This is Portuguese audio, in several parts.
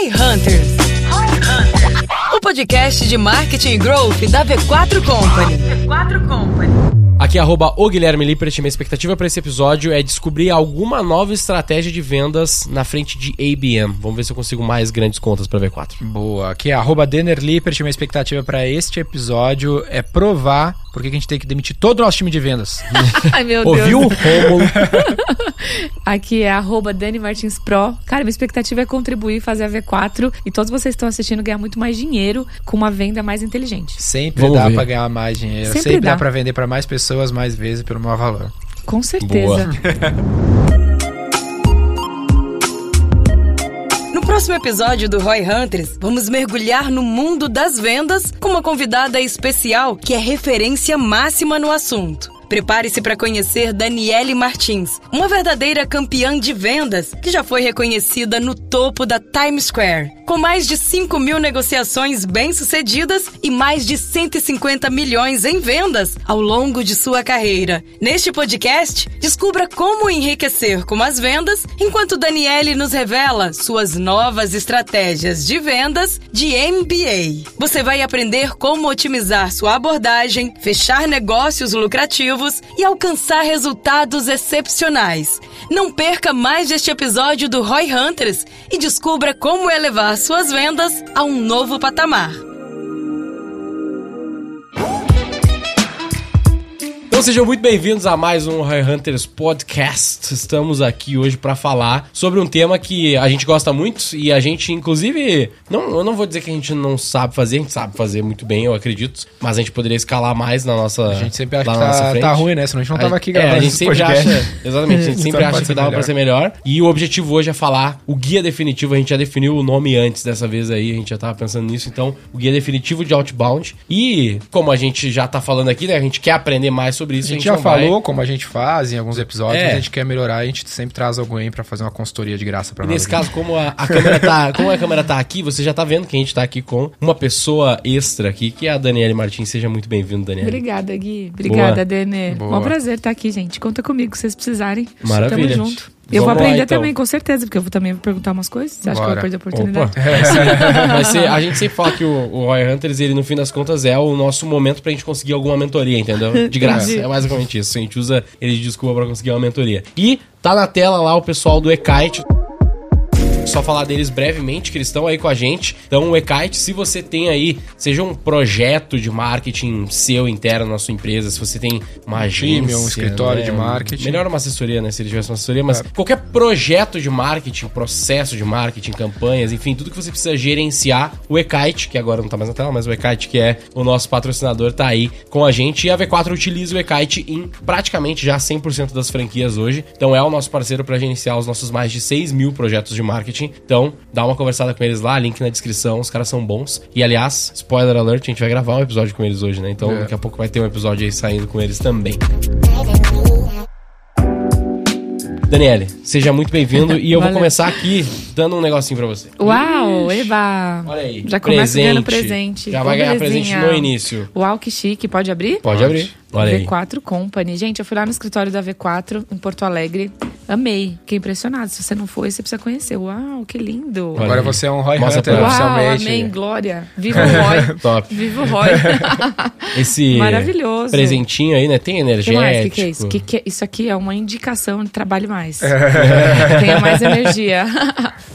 Roy Hunters. O podcast de marketing e growth da V4 Company. V4 Company. Aqui é arroba o Guilherme Lippert. Minha expectativa para esse episódio é descobrir alguma nova estratégia de vendas na frente de ABM. Vamos ver se eu consigo mais grandes contas para V4. Boa. Aqui é arroba Denner Lippert. Minha expectativa para este episódio é provar por que a gente tem que demitir todo o nosso time de vendas. Ai, meu Deus. Ouviu o? Aqui é arroba Dani Martins Pro. Cara, minha expectativa é contribuir, fazer a V4 e todos vocês que estão assistindo ganhar muito mais dinheiro com uma venda mais inteligente. Sempre Vamos dá para ganhar mais dinheiro. Sempre Sempre, dá, dá. para vender para mais pessoas mais vezes pelo maior valor. Com certeza. próximo episódio do Roy Hunters, vamos mergulhar no mundo das vendas com uma convidada especial que é referência máxima no assunto. Prepare-se para conhecer Daniele Martins, uma verdadeira campeã de vendas que já foi reconhecida no topo da Times Square. Com mais de 5 mil negociações bem-sucedidas e mais de 150 milhões em vendas ao longo de sua carreira. Neste podcast, descubra como enriquecer com as vendas, enquanto Daniele nos revela suas novas estratégias de vendas de MBA. Você vai aprender como otimizar sua abordagem, fechar negócios lucrativos e alcançar resultados excepcionais. Não perca mais este episódio do Roy Hunters e descubra como elevar suas vendas a um novo patamar. Então sejam muito bem-vindos a mais um Roy Hunters Podcast. Estamos aqui hoje para falar sobre um tema que a gente gosta muito e a gente, inclusive, não, eu não vou dizer que a gente não sabe fazer, a gente sabe fazer muito bem, eu acredito, mas a gente poderia escalar mais na nossa A gente sempre acha que tá, tá ruim, né? Senão a gente não tava aqui É, gravando a gente sempre podcast. acha, exatamente, a gente sempre Então acha que dava melhor. pra ser melhor. E o objetivo hoje é falar o guia definitivo, a gente já definiu o nome antes dessa vez aí, a gente já tava pensando nisso, então, o guia definitivo de outbound. E como a gente já tá falando aqui, né, a gente quer aprender mais sobre A isso, gente já não vai- falou como a gente faz em alguns episódios, É. mas a gente quer melhorar, a gente sempre traz alguém pra fazer uma consultoria de graça pra E nós. nesse caso, como a, a câmera tá, como a câmera tá aqui, você já tá vendo que a gente tá aqui com uma pessoa extra aqui, que é a Daniele Martins. Seja muito bem-vindo, Daniele. Obrigada, Gui. Obrigada. Boa. É um prazer estar aqui, gente. Conta comigo se vocês precisarem. Maravilha. Tamo junto. Eu vou Vamos lá, aprender então. também, com certeza, porque eu vou também perguntar umas coisas. Você acha que eu Bora. vou perder a oportunidade? Vai ser- a gente sempre fala que o, o Roy Hunters, ele no fim das contas é o nosso momento pra gente conseguir alguma mentoria, entendeu? De graça. Entendi. É basicamente isso. A gente usa ele de desculpa pra conseguir uma mentoria. E tá na tela lá o pessoal do Ekite. Só falar deles brevemente, que eles estão aí com a gente. Então, o Ekite, se você tem aí, seja um projeto de marketing seu interno na sua empresa, se você tem uma time, agência, um escritório né, de marketing. Melhor uma assessoria, né? Se ele tivesse uma assessoria, mas qualquer projeto de marketing, processo de marketing, campanhas, enfim, tudo que você precisa gerenciar, o Ekite, que agora não tá mais na tela, mas o Ekite, que é o nosso patrocinador, tá aí com a gente. E a V4 utiliza o Ekite em praticamente já 100% das franquias hoje. Então é o nosso parceiro para gerenciar os nossos mais de 6 mil projetos de marketing. Então, dá uma conversada com eles lá, link na descrição, os caras são bons. E aliás, spoiler alert, a gente vai gravar um episódio com eles hoje, né? Então, É. daqui a pouco vai ter um episódio aí saindo com eles também. Daniele, seja muito bem-vindo e eu vou começar aqui dando um negocinho pra você. Uau, eba! Olha aí. Já começa ganhando presente. Já vai ganhar presente no início. Uau, que chique. Pode abrir? Pode, abrir. Olha aí. V4 Company. Gente, eu fui lá no escritório da V4 em Porto Alegre. Amei. Fiquei impressionada. Se você não foi, você precisa conhecer. Uau, que lindo. Olha Agora aí. você é um Roy Mostra Hunter oficialmente. amém, glória. Viva o Roy. Top. Viva o Roy. Esse Maravilhoso. presentinho aí, né? Tem energético. mais? O que, que é isso? Que que é- Isso aqui é uma indicação de trabalhe mais. Tenha mais energia.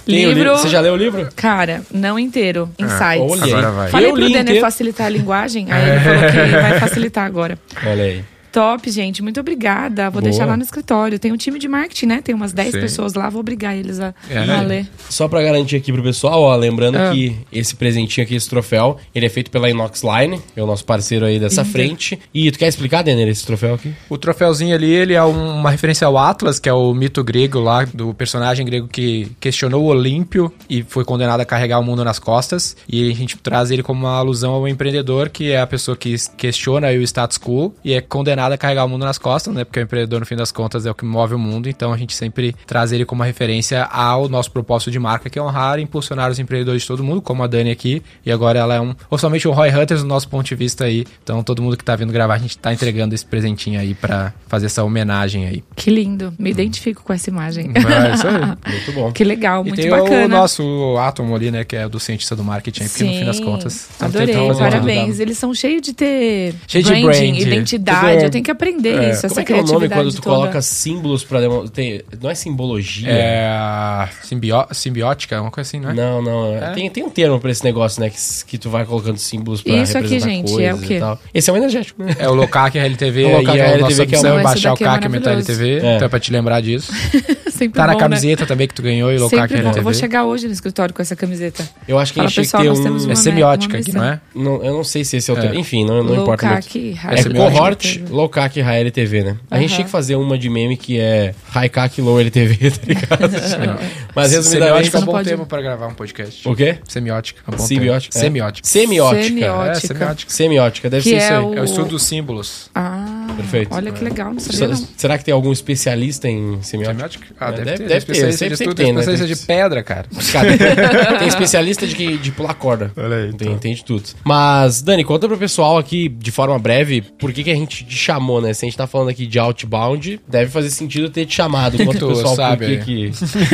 Tem livro. Você já leu o livro? Cara, não inteiro. Insights. olha aí. Agora vai. Falei Eu pro Denner inteiro. facilitar a linguagem, aí ele falou que vai facilitar agora. 好嘞 Top, gente. Muito obrigada. Vou Boa. deixar lá no escritório. Tem um time de marketing, né? Tem umas 10 Sim. pessoas lá. Vou obrigar eles a, É. a ler. Só pra garantir aqui pro pessoal, ó, lembrando Ah. que esse presentinho aqui, esse troféu, ele é feito pela Inox Line, é o nosso parceiro aí dessa Lindo. frente. E tu quer explicar, Denner, esse troféu aqui? O troféuzinho ali, ele é um- uma referência ao Atlas, que é o mito grego lá, do personagem grego que questionou o Olímpio e foi condenado a carregar o mundo nas costas. E a gente traz ele como uma alusão ao empreendedor, que é a pessoa que questiona aí o status quo e é condenado a carregar o mundo nas costas, né? Porque o empreendedor, no fim das contas, é o que move o mundo. Então a gente sempre traz ele como uma referência ao nosso propósito de marca, que é honrar e impulsionar os empreendedores de todo mundo, como a Dani aqui. E agora ela é um, oficialmente o Roy Hunters do nosso ponto de vista aí. Então todo mundo que tá vindo gravar, a gente tá entregando esse presentinho aí para fazer essa homenagem aí. Que lindo. Me identifico com essa imagem. É isso aí. Muito bom. que legal, E muito tem bacana. o nosso Átomo ali, né? Que é do cientista do marketing, porque no fim das Sim, contas. Adorei, tentando parabéns. Eles são cheios de ter Cheio de branding, brand. identidade. É- tenho que aprender é. isso, Como essa é que é o nome quando tu toda. coloca símbolos pra demonstrar? Tem- Não é simbologia? É a simbió- simbiótica, uma coisa assim, não é? Não, não. é- Tem, tem um termo pra esse negócio, né? Que, que tu vai colocando símbolos pra Isso aqui, representar gente, coisas é o quê? e tal. Esse é um energético, né? É o Locac RLTV, O Locac é o RLTV, nosso que é o- é baixar o é CAC e aumentar. LTV, É. então é pra te lembrar disso. Sempre Tá na bom, camiseta também que tu ganhou e Né? Locac bom. Eu vou RLTV. chegar hoje no escritório com essa camiseta. Eu acho que a gente pessoal, temos um. uma É semiótica aqui, não é? Eu não sei se esse é o É. termo. Enfim, não, não importa muito. Locac, É cohort, LTV. low CAC e high LTV, né? A gente Aham. tinha que fazer uma de meme que é high CAC e low LTV, tá ligado? Mas resumidamente... Semiótica é um bom pode- termo pra gravar um podcast. O quê? Semiótica. É um Simbiótica. termo. Semiótica. Semiótica. Semiótica. É, semiótica. Semiótica, deve Que ser é isso aí. o- É o estudo dos símbolos. Ah, Perfeito. olha que legal, não sabia não. Será que tem algum especialista em semiótica? Semiótica? Ah, É, deve, deve- ter. deve ter, especialista sempre de estudo, tem, né? especialista de pedra, cara. Cara, tem especialista de, que- de pular corda. Olha aí, Tem, então. tem de tudo. Mas, Dani, conta pro pessoal aqui, de forma breve, por que, que a gente te chamou, né? Se a gente tá falando aqui de outbound, deve fazer sentido ter te chamado. Conta Tu pessoal sabe por que,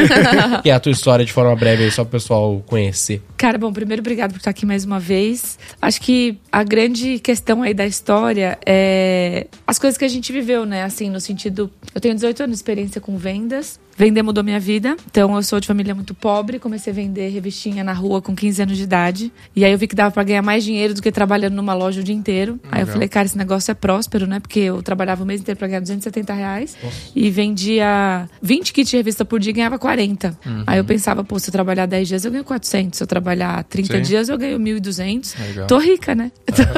que é a tua história de forma breve aí, só pro pessoal conhecer. Cara, bom, primeiro, obrigado por estar aqui mais uma vez. Acho que a grande questão aí da história é as coisas que a gente viveu, né? Assim, no sentido. Eu tenho 18 anos de experiência com vendas. Vender mudou minha vida. Então, eu sou de família muito pobre. Comecei a vender revistinha na rua com 15 anos de idade. E aí, eu vi que dava pra ganhar mais dinheiro do que trabalhando numa loja o dia inteiro. Aí, eu Legal. falei, cara, esse negócio é próspero, né? Porque eu trabalhava o mês inteiro pra ganhar 270 reais. E vendia 20 kits de revista por dia e ganhava 40. Aí, eu pensava, pô, se eu trabalhar 10 dias, eu ganho 400. Se eu trabalhar 30 Sim. dias, eu ganho 1.200. Legal. Tô rica, né?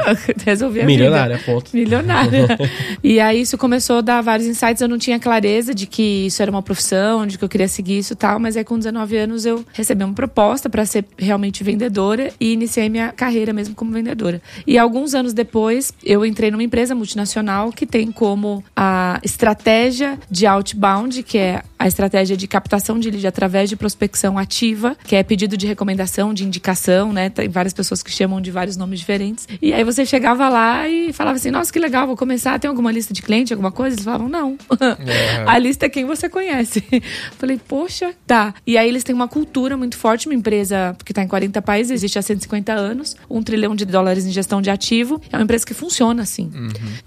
Resolvi a Milionária, vida. ponto. Milionária. e aí isso começou a dar vários insights. Eu não tinha clareza de que isso era uma profissão, de que eu queria seguir isso e tal. Mas aí com 19 anos eu recebi uma proposta para ser realmente vendedora e iniciei minha carreira mesmo como vendedora. E alguns anos depois eu entrei numa empresa multinacional que tem como a estratégia de outbound, que é a estratégia de captação de lead através de prospecção ativa, que é pedido de recomendação, de indicação, né? Tem várias pessoas que chamam de vários nomes diferentes. E aí você chegava lá e falava assim: Nossa, que legal, vou começar. Tem alguma lista de cliente, alguma coisa? Eles falavam: Não. É. A lista é quem você conhece. Falei, poxa, tá. E aí eles têm uma cultura muito forte, uma empresa que está em 40 países, existe há 150 anos, um trilhão de dólares em gestão de ativo. É uma empresa que funciona assim.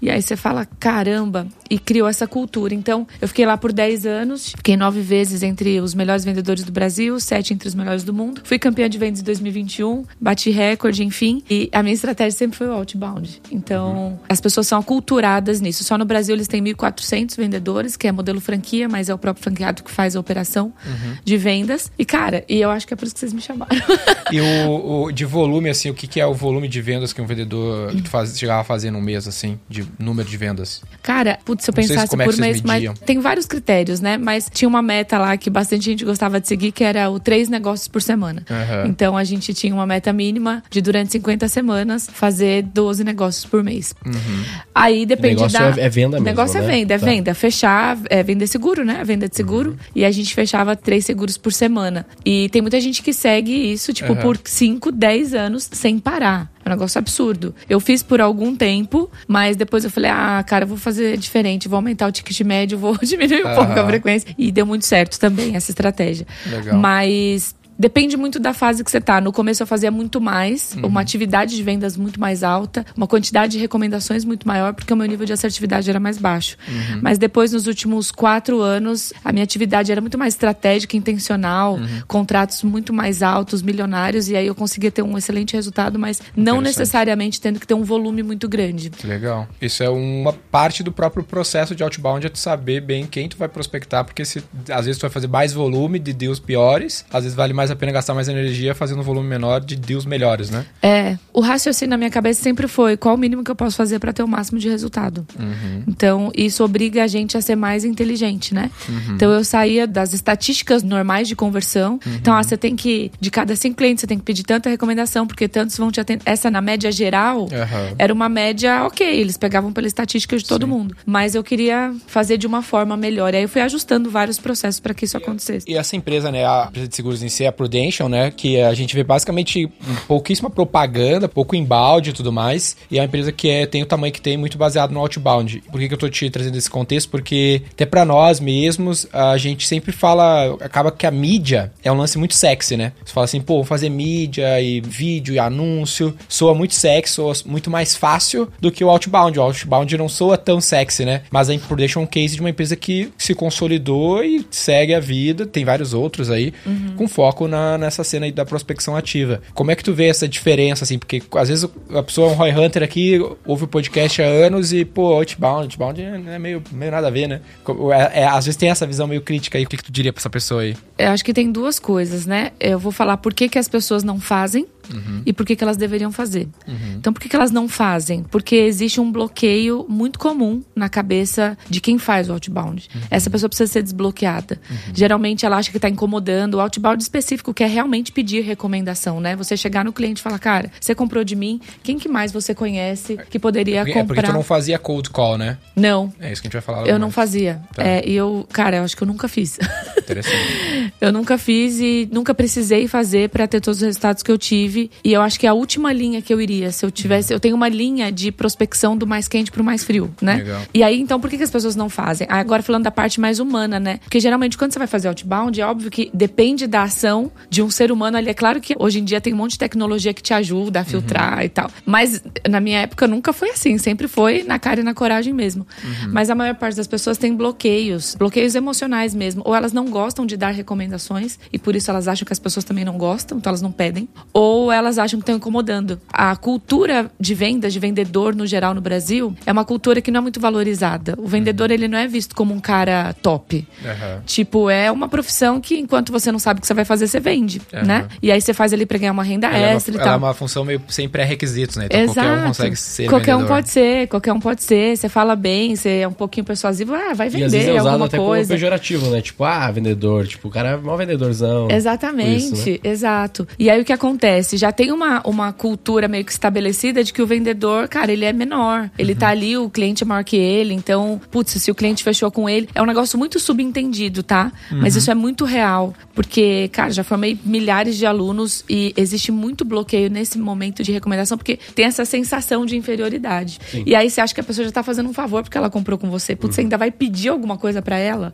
E aí você fala, caramba, e criou essa cultura. Então, eu fiquei lá por 10 anos, fiquei nove vezes entre os melhores vendedores do Brasil, sete entre os melhores do mundo. Fui campeã de vendas em 2021, bati recorde, enfim. E a minha estratégia sempre foi o outbound. Então, as pessoas são aculturadas nisso. Só no Brasil eles têm 1.400 vendedores, que é modelo franquia, mas é o próprio franqueado que faz a operação de vendas. E, cara, e eu acho que é por isso que vocês me chamaram. E o, o- de volume, assim, o que, que é o volume de vendas que um vendedor que tu faz, chegava a fazer num mês, assim, de número de vendas? Cara, putz, se eu se pensasse como é por vocês mês, mas tem vários critérios, né? Mas tinha uma meta lá que bastante gente gostava de seguir, que era o três negócios por semana. Aham. Então a gente tinha uma meta mínima de durante 50 semanas fazer 12 negócios por mês. Aí depende negócio da. é- é venda O negócio mesmo, é né? venda, é Tá. venda. Fechar, é vender seguro, né? Venda de seguro. E a gente fechava três seguros por semana. E tem muita gente que segue isso, tipo, por 5, 10 anos sem parar. É um negócio absurdo. Eu fiz por algum tempo, mas depois eu falei, ah, cara, eu vou fazer diferente, vou aumentar o ticket médio, vou diminuir um pouco a frequência. E deu muito certo também essa estratégia. Legal. Mas Depende muito da fase que você tá. No começo eu fazia muito mais, Uhum. uma atividade de vendas muito mais alta, uma quantidade de recomendações muito maior, porque o meu nível de assertividade era mais baixo. Uhum. Mas depois, nos últimos quatro anos, a minha atividade era muito mais estratégica, intencional, Uhum. contratos muito mais altos, milionários, e aí eu conseguia ter um excelente resultado, mas não necessariamente tendo que ter um volume muito grande. Legal. Isso é uma parte do próprio processo de outbound, é tu saber bem quem tu vai prospectar, porque se, às vezes tu vai fazer mais volume de deals piores, às vezes vale mais mais a pena gastar mais energia fazendo um volume menor de deals melhores, né? É, o raciocínio na minha cabeça sempre foi qual o mínimo que eu posso fazer para ter o máximo de resultado. Uhum. Então, isso obriga a gente a ser mais inteligente, né? Então, eu saía das estatísticas normais de conversão. Então, ah, você tem que, de cada cinco clientes, você tem que pedir tanta recomendação, porque tantos vão te atender. Essa, na média geral, era uma média ok. Eles pegavam pela estatística de todo mundo. Mas eu queria fazer de uma forma melhor. E aí, eu fui ajustando vários processos para que isso acontecesse. E essa empresa, né, a empresa de seguros em si, é a Prudential, né, que a gente vê basicamente pouquíssima propaganda, pouco embalde e tudo mais, e é uma empresa que é, tem o tamanho que tem, muito baseado no outbound. Por que, que eu tô te trazendo esse contexto? Porque até pra nós mesmos, a gente sempre fala, acaba que a mídia é um lance muito sexy, né? Você fala assim, pô, vou fazer mídia e vídeo e anúncio, soa muito sexy, soa muito mais fácil do que o outbound. O outbound não soa tão sexy, né? Mas a Prudential é um case de uma empresa que se consolidou e segue a vida, tem vários outros aí, com foco na, nessa cena aí da prospecção ativa. Como é que tu vê essa diferença, assim? Porque às vezes a pessoa é um Roy Hunter aqui, ouve o podcast há anos e, pô, outbound, outbound é é meio, meio nada a ver, né? É- é- às vezes tem essa visão meio crítica aí. O que, que tu diria pra essa pessoa aí? Eu acho que tem duas coisas, né? Eu vou falar por que, que as pessoas não fazem e por que, que elas deveriam fazer. Então, por que, que elas não fazem? Porque existe um bloqueio muito comum na cabeça de quem faz o outbound. Essa pessoa precisa ser desbloqueada. Geralmente ela acha que está incomodando. O outbound específico quer realmente pedir recomendação, né? Você chegar no cliente e falar, cara, você comprou de mim, quem que mais você conhece que poderia Porque, é porque comprar? tu não fazia cold call, né? Não, É isso que a gente vai falar. eu mais. não fazia. Tá. É, e eu, cara, eu acho que eu nunca fiz. Interessante. Eu nunca fiz e nunca precisei fazer pra ter todos os resultados que eu tive. E eu acho que é a última linha que eu iria, se eu tivesse, eu tenho uma linha de prospecção do mais quente pro mais frio, né? Legal. E aí, então, por que, que as pessoas não fazem? Ah, Agora falando da parte mais humana, né? Porque geralmente quando você vai fazer outbound, é óbvio que depende da ação de um ser humano ali. É claro que hoje em dia tem um monte de tecnologia que te ajuda a filtrar e tal. Mas na minha época nunca foi assim, sempre foi na cara e na coragem mesmo. Mas a maior parte das pessoas tem bloqueios, bloqueios emocionais mesmo. Ou elas não gostam de dar recomendações e por isso elas acham que as pessoas também não gostam, então elas não pedem. Ou elas acham que estão incomodando. A cultura de vendas, de vendedor no geral no Brasil, é uma cultura que não é muito valorizada. O vendedor, ele não é visto como um cara top. Aham. Tipo, é uma profissão que enquanto você não sabe o que você vai fazer, você vende, Aham. né? E aí você faz ali pra ganhar uma renda Ela, é uma, extra e ela tal. é uma função meio sem pré-requisitos, né? Então Exato. qualquer um consegue ser Qualquer um vendedor. pode ser, qualquer um pode ser. Você fala bem, você é um pouquinho persuasivo, ah, vai E às vezes vender é usado alguma até como coisa. pejorativo, né? Tipo, ah, vendedor. Tipo, o cara é mó vendedorzão. Exatamente, isso, né? exato. E aí o que acontece? Já tem uma, uma cultura meio que estabelecida de que o vendedor, cara, ele é menor. Ele Uhum. tá ali, o cliente é maior que ele. Então, putz, se o cliente fechou com ele, é um negócio muito subentendido, tá? Mas Uhum. isso é muito real. Porque, cara, já formei milhares de alunos e existe muito bloqueio nesse momento de recomendação, porque tem essa sensação de inferioridade. E aí você acha que a pessoa já tá fazendo um favor porque ela comprou com você. Putz, você ainda vai pedir alguma coisa pra ela?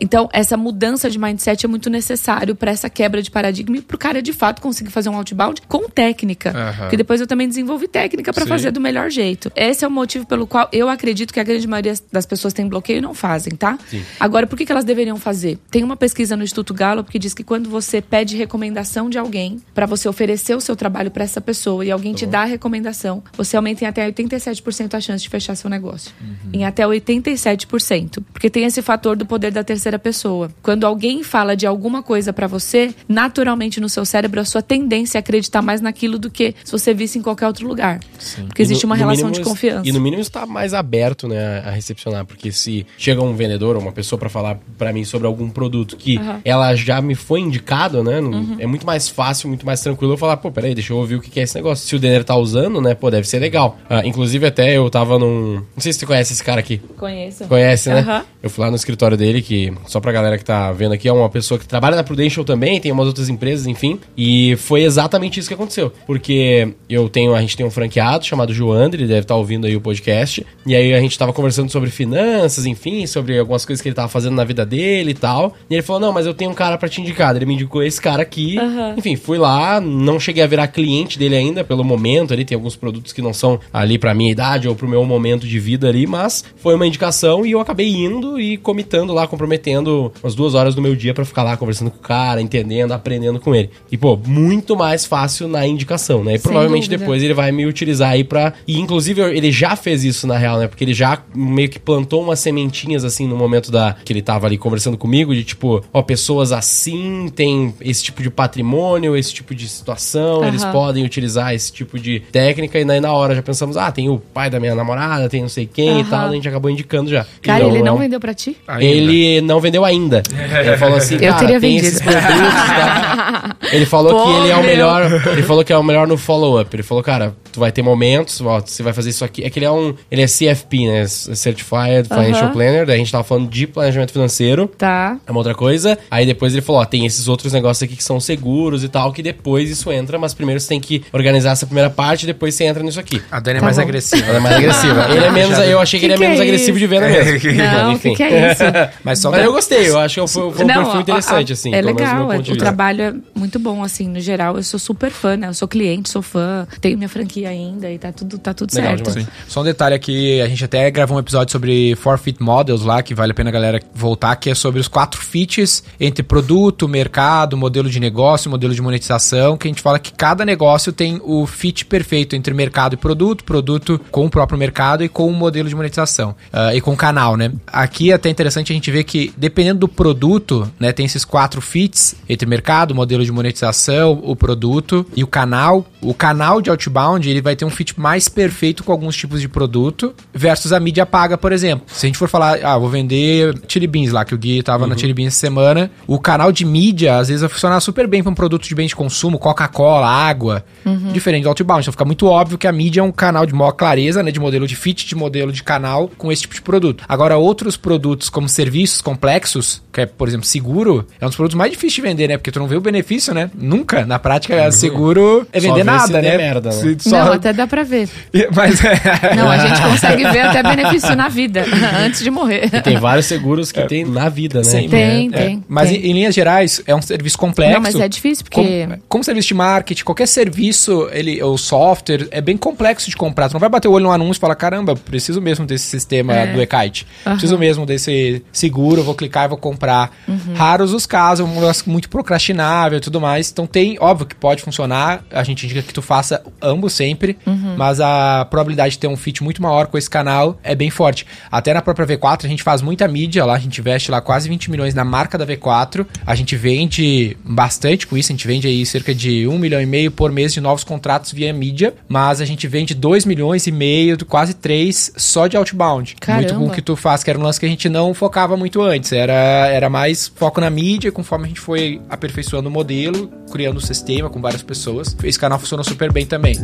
Então, essa mudança de mindset é muito necessário pra essa quebra de paradigma e pro cara de fato conseguir fazer um outbound com técnica. Aham. Porque depois eu também desenvolvi técnica pra Sim. fazer do melhor jeito. Esse é o motivo pelo qual eu acredito que a grande maioria das pessoas tem bloqueio e não fazem, tá? Agora, por que, que elas deveriam fazer? Tem uma pesquisa no Instituto Gallup que diz que quando você pede recomendação de alguém pra você oferecer o seu trabalho pra essa pessoa e alguém te dá a recomendação, você aumenta em até 87% a chance de fechar seu negócio. Em até 87%. Porque tem esse fator do poder da terceira pessoa. Quando alguém fala de alguma coisa pra você, naturalmente no seu cérebro a sua tendência é acreditar mais naquilo do que se você visse em qualquer outro lugar. Porque E existe no- uma relação mínimo de confiança. E no mínimo está mais aberto, né, a recepcionar, porque se chega um vendedor ou uma pessoa pra falar pra mim sobre algum produto que. Uhum. ela já me foi indicado, né, não- é muito mais fácil, muito mais tranquilo eu falar, pô, peraí, deixa eu ouvir o que é esse negócio. Se o Denner tá usando, né, pô, deve ser legal. Ah, inclusive até eu tava num, não sei se você conhece esse cara aqui. Conheço. Conhece, né? Aham. Eu fui lá no escritório dele, que, só pra galera que tá vendo aqui, é uma pessoa que trabalha na Prudential também, tem umas outras empresas, enfim. E foi exatamente isso que aconteceu. Porque eu tenho, a gente tem um franqueado chamado Joandre, ele deve estar ouvindo aí o podcast. E aí a gente tava conversando sobre finanças, enfim, sobre algumas coisas que ele tava fazendo na vida dele e tal. E ele falou: Não, mas eu tenho um cara pra te indicar. Ele me indicou esse cara aqui. Aham. Enfim, fui lá, não cheguei a virar cliente dele ainda, pelo momento ali. Tem alguns produtos que não são ali pra minha idade ou pro meu momento de vida ali, mas foi uma indicação e eu acabei indo e comitando lá, comprometendo umas duas horas do meu dia pra ficar lá conversando com o cara, entendendo, aprendendo com ele. E, pô, muito mais fácil fácil na indicação, né? E provavelmente dúvida. depois ele vai me utilizar aí pra. E inclusive ele já fez isso na real, né? Porque ele já meio que plantou umas sementinhas assim no momento da que ele tava ali conversando comigo, de tipo, ó, pessoas assim têm esse tipo de patrimônio, esse tipo de situação, Aham. eles podem utilizar esse tipo de técnica, e daí na hora já pensamos, ah, tem o pai da minha namorada, tem não sei quem e Aham. tal, a gente acabou indicando já. Cara, Então, ele é não um- vendeu pra ti? Ele não vendeu ainda. Ele falou assim, Eu teria tem vendido. esses produtos, tá? Ele falou Pô, que ele é o melhor. Ele falou que é o melhor no follow-up. Ele falou, cara, tu vai ter momentos, ó, você vai fazer isso aqui. É que ele é um. Ele é CFP, né? Certified Financial Aham. Planner. Daí a gente tava falando de planejamento financeiro. Tá. É uma outra coisa. Aí depois ele falou, ó, tem esses outros negócios aqui que são seguros e tal, que depois isso entra, mas primeiro você tem que organizar essa primeira parte, depois você entra nisso aqui. A Dani é Tá mais bom. agressiva. Ela é mais agressiva. Ele é menos. Eu achei que, Que ele é que menos é agressivo isso? de venda mesmo. Não, Mas, o que, enfim. que é isso? Mas só Mas pra- eu gostei, eu acho que foi, foi um perfil a- interessante, a- assim. É legal, é- o trabalho é muito bom, assim, no geral. Eu sou super fã, né? Eu sou cliente, sou fã, tenho minha franquia ainda e tá tudo, tá tudo Legal certo. demais. Só um detalhe aqui, a gente até gravou um episódio sobre Forfeit Models lá, que vale a pena a galera voltar, que é sobre os quatro fits entre produto, mercado, modelo de negócio, modelo de monetização, que a gente fala que cada negócio tem o fit perfeito entre mercado e produto, produto com o próprio mercado e com o modelo de monetização, ah, e com o canal, né? Aqui é até interessante a gente ver que, dependendo do produto, né, tem esses quatro fits entre mercado, modelo de monetização, o produto e o canal. O canal de outbound, ele vai ter um fit mais perfeito com alguns tipos de produto versus a mídia paga, por exemplo. Se a gente for falar, ah, vou vender Chili Beans lá, que o Gui tava na Chili Beans essa semana, o canal de mídia, às vezes, vai funcionar super bem para um produto de bem de consumo, Coca-Cola, água, diferente do outbound. Então fica muito óbvio que a mídia é um canal de maior clareza, né, de modelo de fit, de modelo de canal com esse tipo de produto. Agora, outros produtos como serviços complexos, que é, por exemplo, seguro, é um dos produtos mais difíceis de vender, né? Porque tu não vê o benefício, né? Nunca. Na prática, seguro é vender nada, né? merda, né? Se- só- Não, até dá pra ver. Mas é. Não, a gente consegue ver até benefício na vida, antes de morrer. E tem vários seguros que tem na vida, né? Sim, Tem, é. tem, Mas tem. Em, em linhas gerais, é um serviço complexo. Não, mas é difícil, porque... Como, como serviço de marketing, qualquer serviço, ele, o software, é bem complexo de comprar. Tu não vai bater o olho no anúncio e falar, caramba, preciso mesmo desse sistema É. do e-kite. Aham. Preciso mesmo desse seguro, vou clicar e vou comprar. Uhum. Raros os casos, um negócio muito procrastinável e tudo mais. Então tem, óbvio que pode funcionar. A gente indica que tu faça ambos sempre, Uhum. mas a probabilidade de ter um fit muito maior com esse canal é bem forte. Até na própria V4 a gente faz muita mídia lá, a gente investe lá quase 20 milhões na marca da V4. A gente vende bastante com isso, a gente vende aí cerca de 1 milhão e meio por mês de novos contratos via mídia, mas a gente vende 2 milhões e meio, quase 3 só de outbound. Caramba. Muito com o que tu faz, que era um lance que a gente não focava muito antes. Era, era mais foco na mídia, conforme a gente foi aperfeiçoando o modelo, criando o sistema com várias pessoas. Esse canal funcionou super bem também.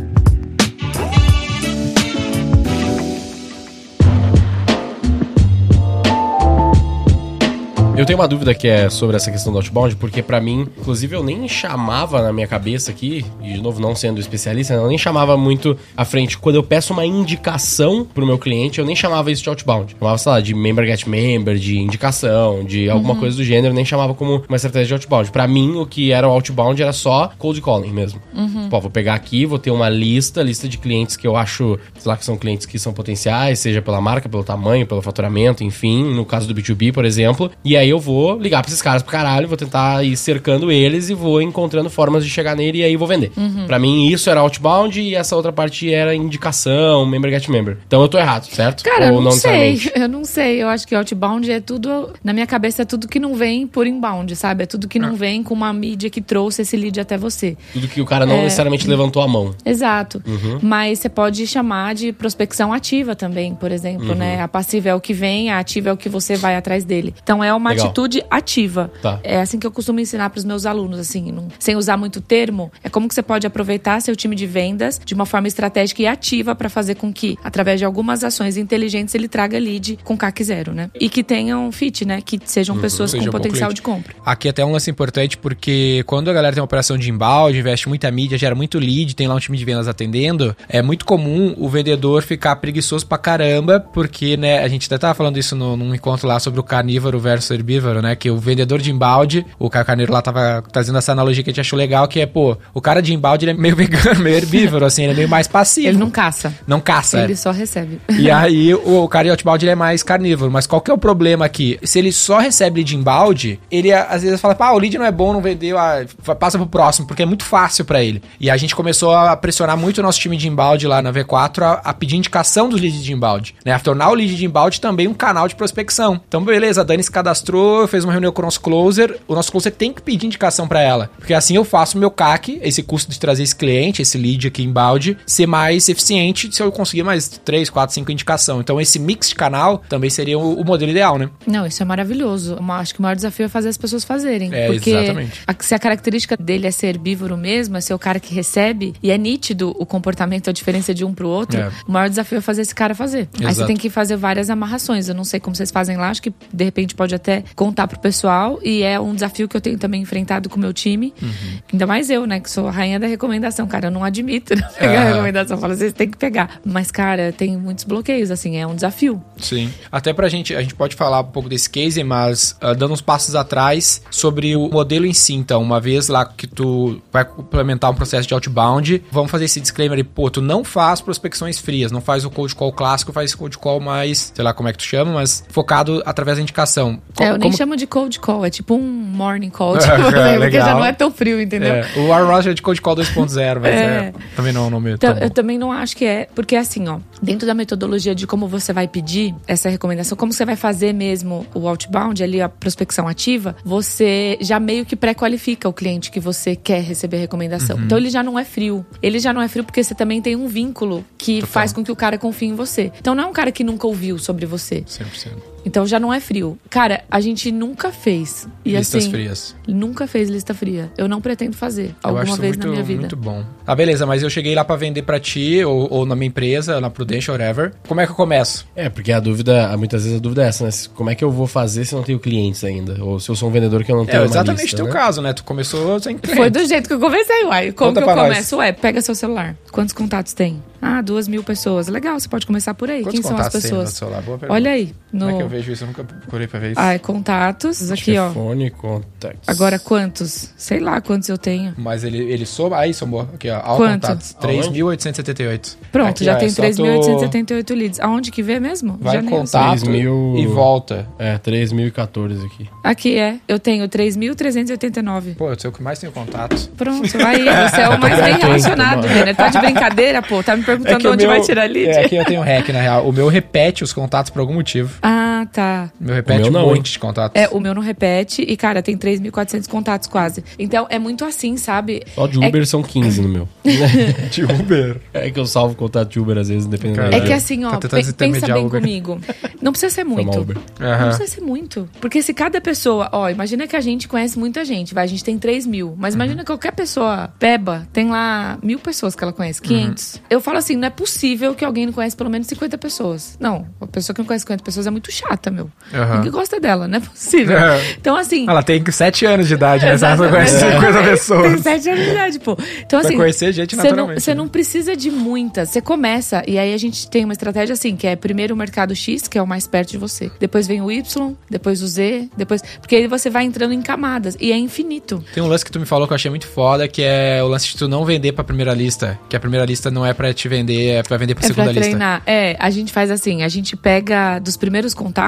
Eu tenho uma dúvida que é sobre essa questão do outbound, porque pra mim, inclusive eu nem chamava na minha cabeça aqui, e de novo não sendo especialista, eu nem chamava muito à frente. Quando eu peço uma indicação pro meu cliente, eu nem chamava isso de outbound. Chamava, sei lá, de member get member, de indicação, de alguma coisa do gênero, nem chamava como uma estratégia de outbound. Pra mim, o que era o outbound era só cold calling mesmo. Pô, vou pegar aqui, vou ter uma lista, lista de clientes que eu acho, sei lá, que são clientes que são potenciais, seja pela marca, pelo tamanho, pelo faturamento, enfim, no caso do B2B, por exemplo. E aí eu vou ligar pra esses caras pro caralho, vou tentar ir cercando eles e vou encontrando formas de chegar nele e aí vou vender. Pra mim, isso era outbound e essa outra parte era indicação, member get member. Então eu tô errado, certo? Cara, eu Ou não, sei. Eu não sei. Eu acho que outbound é tudo. Na minha cabeça é tudo que não vem por inbound, sabe? É tudo que Ah. não vem com uma mídia que trouxe esse lead até você. Tudo que o cara não É. necessariamente levantou a mão. Exato. Uhum. Mas você pode chamar de prospecção ativa também, por exemplo, Uhum. né? A passiva é o que vem, a ativa é o que você vai atrás dele. Então é uma Legal. atitude ativa. Tá. É assim que eu costumo ensinar para os meus alunos, assim, não- sem usar muito termo. É como que você pode aproveitar seu time de vendas de uma forma estratégica e ativa para fazer com que, através de algumas ações inteligentes, ele traga lead com CAC zero, né? E que tenham fit, né? Que sejam pessoas Seja com potencial de compra. Aqui até um lance importante, porque quando a galera tem uma operação de embalde, investe muita mídia, gera muito lead, tem lá um time de vendas atendendo, é muito comum o vendedor ficar preguiçoso pra caramba, porque, né, a gente até tava falando isso no, num encontro lá sobre o carnívoro versus herbívoro, né? Que o vendedor de embalde, o Carneiro lá tava trazendo essa analogia que a gente achou legal, que é, pô, o cara de embalde ele é meio vegano, meio herbívoro, assim, ele é meio mais passivo. Ele não caça. Não caça. Ele é. só recebe. E aí o, o cara de outbound ele é mais carnívoro. Mas qual que é o problema aqui? Se ele só recebe lead inbound, ele às vezes fala, pá, o lead não é bom, não vendeu, ah, passa pro próximo, porque é muito fácil pra ele. E a gente começou a pressionar muito o nosso time de inbound lá na V4 a, a pedir indicação dos leads de inbound, né? A tornar o lead de inbound também um canal de prospecção. Então, beleza, a Dani se cadastrou, fez uma reunião com o nosso closer, o nosso closer tem que pedir indicação pra ela, porque assim eu faço o meu CAC, esse custo de trazer esse cliente, esse lead aqui inbound, ser mais eficiente se eu conseguir mais 3, 4, 5 indicação. Então, esse mix de canal também seria o, o modelo ideal, né? Não, isso é maravilhoso. Eu acho que o maior desafio é fazer as pessoas fazerem. É, porque exatamente. a- se a característica dele é ser herbívoro mesmo, é ser o cara que recebe, e é nítido o comportamento, a diferença de um pro outro, É. o maior desafio é fazer esse cara fazer. Aí você Exato. tem que fazer várias amarrações. Eu não sei como vocês fazem lá, acho que de repente pode até contar pro pessoal, e é um desafio que eu tenho também enfrentado com o meu time. Uhum. Ainda mais eu, né, que sou a rainha da recomendação, cara. Eu não admito não pegar a Aham. recomendação. Eu falo, vocês têm que pegar. Mas, cara, tem muitos bloqueios, assim, é um desafio. Sim. Até pra gente, a gente pode falar um pouco desse case, mas ah, dando uns passos atrás sobre o modelo em si. Então, uma vez lá que tu vai implementar um processo de outbound, vamos fazer esse disclaimer aí, pô, tu não faz prospecções frias, não faz o cold call clássico, faz cold call mais, sei lá como é que tu chama, mas focado através da indicação. Co- É, eu nem como- chamo de cold call, é tipo um morning call, tipo, assim, porque legal. já não é tão frio, entendeu? É, o Aaron Rodgers é de cold call 2.0, mas é. É. também não é um nome Então, tão eu também não acho que é, porque assim, ó, dentro da metodologia de como você vai pedir essa recomendação, como você vai fazer mesmo o outbound, ali a prospecção ativa, você já meio que pré-qualifica o cliente que você quer receber a recomendação. Uhum. Então ele já não é frio. Ele já não é frio porque você também tem um vínculo que faz com que o cara confie em você. Então não é um cara que nunca ouviu sobre você. 100%. Então já não é frio. Cara, a gente nunca fez. E Listas assim, frias. Nunca fez lista fria. Eu não pretendo fazer Eu alguma acho isso vez muito, na minha vida. muito bom. Ah, beleza, mas eu cheguei lá pra vender pra ti, ou, ou na minha empresa, na Prudential, whatever. Como é que eu começo? É, porque a dúvida, muitas vezes a dúvida é essa, né? Como é que eu vou fazer se eu não tenho clientes ainda? Ou se eu sou um vendedor que eu não tenho É exatamente o lista, teu né? caso, né? Tu começou sem cliente. Foi do jeito que eu comecei, uai. Como Conta que eu pra nós. começo? Ué, pega seu celular. Quantos contatos tem? Ah, duas mil pessoas. Legal, você pode começar por aí. Quantos Quem são as no pessoas? celular? Boa pergunta. Olha aí. No... Como é que eu vejo isso? Eu nunca procurei pra ver isso. Ai, contatos. Aqui, ó. Telefone, contacts. Agora quantos? Sei lá quantos eu tenho. Mas ele, ele soma... Aí, somou. Aqui, ó. All Quanto? contatos. Aonde? 3.878. Pronto, Aqui, já ó, tem é só tu- 3.878 leads. Aonde que vê mesmo? Vai Já contato 6.000 e volta. É, 3.014 aqui. Aqui é. Eu tenho 3.389. Pô, eu sei o que mais tenho contatos. Pronto, aí você é o mais bem relacionado, Renner. Tá de brincadeira, pô? Tá me perguntando que o onde meu- vai tirar lead? É, aqui eu tenho hack, na real. O meu repete os contatos por algum motivo. Ah, tá. O meu repete meu um não, monte de contatos. É, o meu não repete e, cara, tem 3.400 contatos quase. Então, é muito assim, sabe? Só de É- Uber são 15 no meu. de Uber. É que eu salvo contato de Uber às vezes, dependendo Cara, da É É. que assim, ó, Tá pe- pensa bem Uber. comigo. Não precisa ser muito. Uber. Aham. Não precisa ser muito. Porque se cada pessoa. Ó, imagina que a gente conhece muita gente, vai, a gente tem 3 mil. Mas imagina que qualquer pessoa, Peba, tem lá mil pessoas que ela conhece, 500. Eu falo assim, não é possível que alguém não conhece pelo menos 50 pessoas. Não, a pessoa que não conhece 50 pessoas é muito chata, meu. Aham. Ninguém gosta dela, não é possível. É. Então, assim. Ela tem 7 anos de idade, né? Ela conhece 50 Tem pessoas. sete anos de idade, pô. Então, assim. conhecer gente Você não, naturalmente, você né? não precisa de muitas. Você começa, e aí a gente tem uma estratégia assim, que é primeiro o mercado X, que é o mais perto de você. Depois vem o Y, depois o Z, depois. Porque aí você vai entrando em camadas. E é infinito. Tem um lance que tu me falou que eu achei muito foda, que é o lance de tu não vender pra primeira lista. Que a primeira lista não é pra te vender, é pra vender pra É segunda pra lista. treinar. É, a gente faz assim, a gente pega dos primeiros contatos,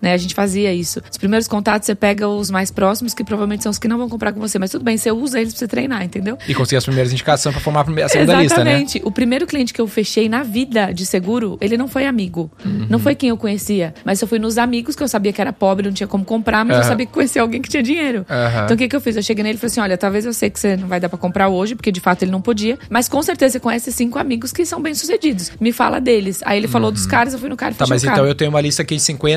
né? A gente fazia isso. Os primeiros contatos você pega os mais próximos, que provavelmente são os que não vão comprar com você. Mas tudo bem, você usa eles pra você treinar, entendeu? E conseguir as primeiras indicações pra formar a segunda lista, né? Exatamente. O primeiro cliente que eu fechei na vida de seguro, ele não foi amigo. Uhum. Não foi quem eu conhecia. Mas eu fui nos amigos que eu sabia que era pobre, não tinha como comprar, mas eu Aham. sabia que conhecia alguém que tinha dinheiro. Aham. Então o que, que eu fiz? Eu cheguei nele e falei assim: olha, talvez eu sei que você não vai dar pra comprar hoje, porque de fato ele não podia. Mas com certeza você conhece cinco amigos que são bem-sucedidos. Me fala deles. Aí ele falou dos caras, eu fui no cara e Tá, mas o cara. então eu tenho uma lista aqui de 50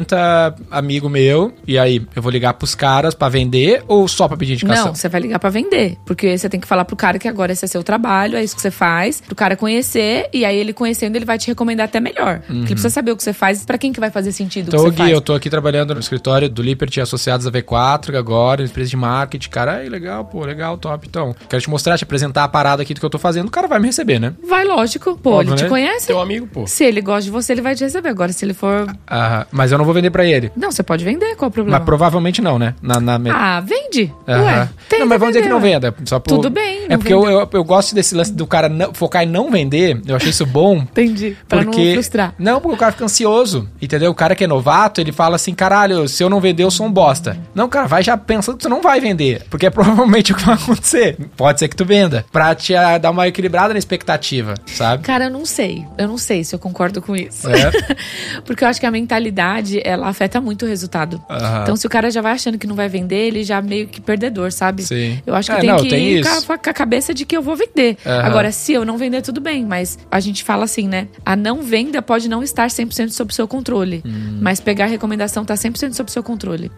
amigo meu, e aí eu vou ligar pros caras pra vender ou só pra pedir indicação? Não, você vai ligar pra vender. Porque você tem que falar pro cara que agora esse é seu trabalho, é isso que você faz, pro cara conhecer, e aí ele conhecendo, ele vai te recomendar até melhor. Porque ele precisa saber o que você faz, pra quem que vai fazer sentido o Então, que Gui, você faz. eu tô aqui trabalhando no escritório do Liberty Associados da V4 agora, empresa de marketing. Cara, aí, legal, pô, legal, top. Então, quero te mostrar, te apresentar a parada aqui do que eu tô fazendo, o cara vai me receber, né? Vai, lógico. Pô, Óbvio, ele te né? conhece? Teu amigo, pô. Se ele gosta de você, ele vai te receber. Agora, se ele for. Ah, mas eu não vou vender pra ele. Não, você pode vender, qual o problema? Mas provavelmente não, né? Na, na Ah, vende. Aham. Ué, tem não, mas vamos dizer que não vender, venda. Só por- Tudo bem, É não porque eu, vender. eu, eu gosto desse lance do cara não- focar em não vender. Eu achei isso bom. Entendi. Pra Porque, não frustrar. Não, porque o cara fica ansioso, entendeu? O cara que é novato, ele fala assim, caralho, se eu não vender, eu sou um bosta. Não, cara, vai já pensando que tu não vai vender, porque é provavelmente o que vai acontecer. Pode ser que tu venda, pra te ah, dar uma equilibrada na expectativa, sabe? Cara, eu não sei. Eu não sei se eu concordo com isso. É. Porque eu acho que a mentalidade, ela afeta muito o resultado. Então, se o cara já vai achando que não vai vender, ele já meio que perdedor, sabe? Sim. Eu acho que É, tem não, que tem ir com a, com a cabeça de que eu vou vender. Agora, se eu não vender, tudo bem. Mas a gente fala assim, né? A não venda pode não estar 100% sob o seu controle. Uhum. Mas pegar a recomendação tá 100% sob o seu controle.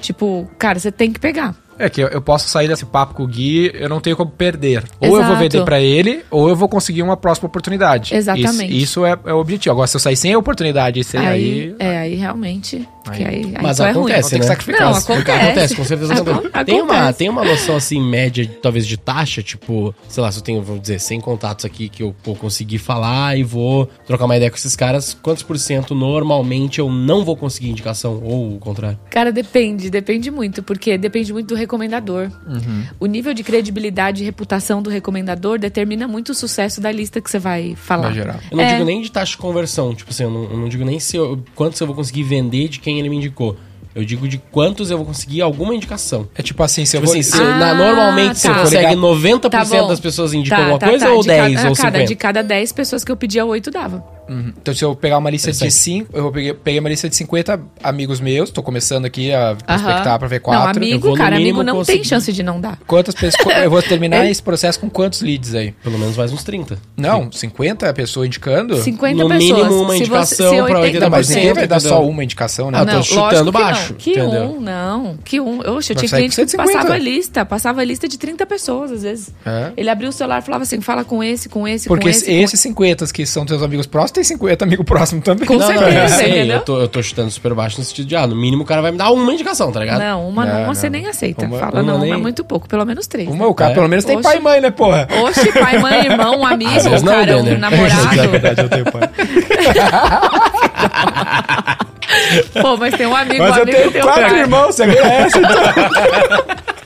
Tipo, cara, você tem que pegar. É que eu, eu posso sair desse papo com o Gui, eu não tenho como perder. Ou eu vou vender pra ele, ou eu vou conseguir uma próxima oportunidade. Exatamente. Isso, isso é, é o objetivo. Agora, se eu sair sem a oportunidade, isso aí, aí, é, aí realmente. Aí, aí Mas só é ruim. acontece, Vou ter que né? sacrificar. Não, Acontece. acontece. Acontece, com certeza acontece. Acon- Tem uma, acontece. tem uma noção, assim, média, talvez, de taxa, tipo, sei lá, se eu tenho, vamos dizer, 100 contatos aqui que eu vou conseguir falar e vou trocar uma ideia com esses caras, quantos por cento normalmente eu não vou conseguir indicação, ou o contrário? Cara, depende, depende muito, porque depende muito do recomendador. Uhum. O nível de credibilidade e reputação do recomendador determina muito o sucesso da lista que você vai falar. Vai gerar. Eu não É. digo nem de taxa de conversão, tipo assim, eu não, eu não digo nem se eu, quantos eu vou conseguir vender de quem ele me indicou. Eu digo de quantos eu vou conseguir alguma indicação. É tipo assim, se eu Tipo vou... assim, se eu- Ah, na- normalmente você tá. consegue Tá 90% bom. das pessoas indicam Tá, alguma tá, coisa tá. ou De 10 cada, ou cada, 50? De cada 10 pessoas que eu pedia, 8 dava. Uhum. Então, se eu pegar uma lista de Interessante. 5, eu vou peguei, peguei uma lista de 50 amigos meus, tô começando aqui a prospectar Aham. pra ver Não, quatro. Eu amigo, vou, no cara, amigo não conseguir- tem chance de não dar. Quantas pessoas. eu vou terminar É. esse processo com quantos leads aí? Pelo menos mais uns 30. Não, 50 pessoas indicando? 50 No pessoas. mínimo uma Se indicação se pra 80%. Não, mas ninguém vai dar só uma indicação, né? Ah, eu tô não, chutando lógico que baixo, Não. Que um, não. Que um. Oxe, eu tinha cliente que 150. passava lista. Passava lista de 30 pessoas, às vezes. É. Ele abriu o celular e falava assim: fala com esse, com esse, Porque com esses, esse. com esses 50 que são teus amigos próximos, tem 50 amigos próximos também. Com Não, não, certeza, eu sei, eu tô, eu tô chutando super baixo no sentido de, ah, no mínimo o cara vai me dar uma indicação, tá ligado? Não, uma não, Não, você não. nem aceita. Uma- Fala, uma não, nem- é muito pouco, pelo menos três. Uma, o cara É. pelo menos tem Oxe. pai e mãe, né, porra? Oxe, pai, mãe, irmão, um amigo, Às não, cara, um Denner. É namorado. verdade, eu tenho pai. Pô, mas tem um amigo, Mas um eu amigo tenho teu quatro pai. irmãos, você ganha essa, então.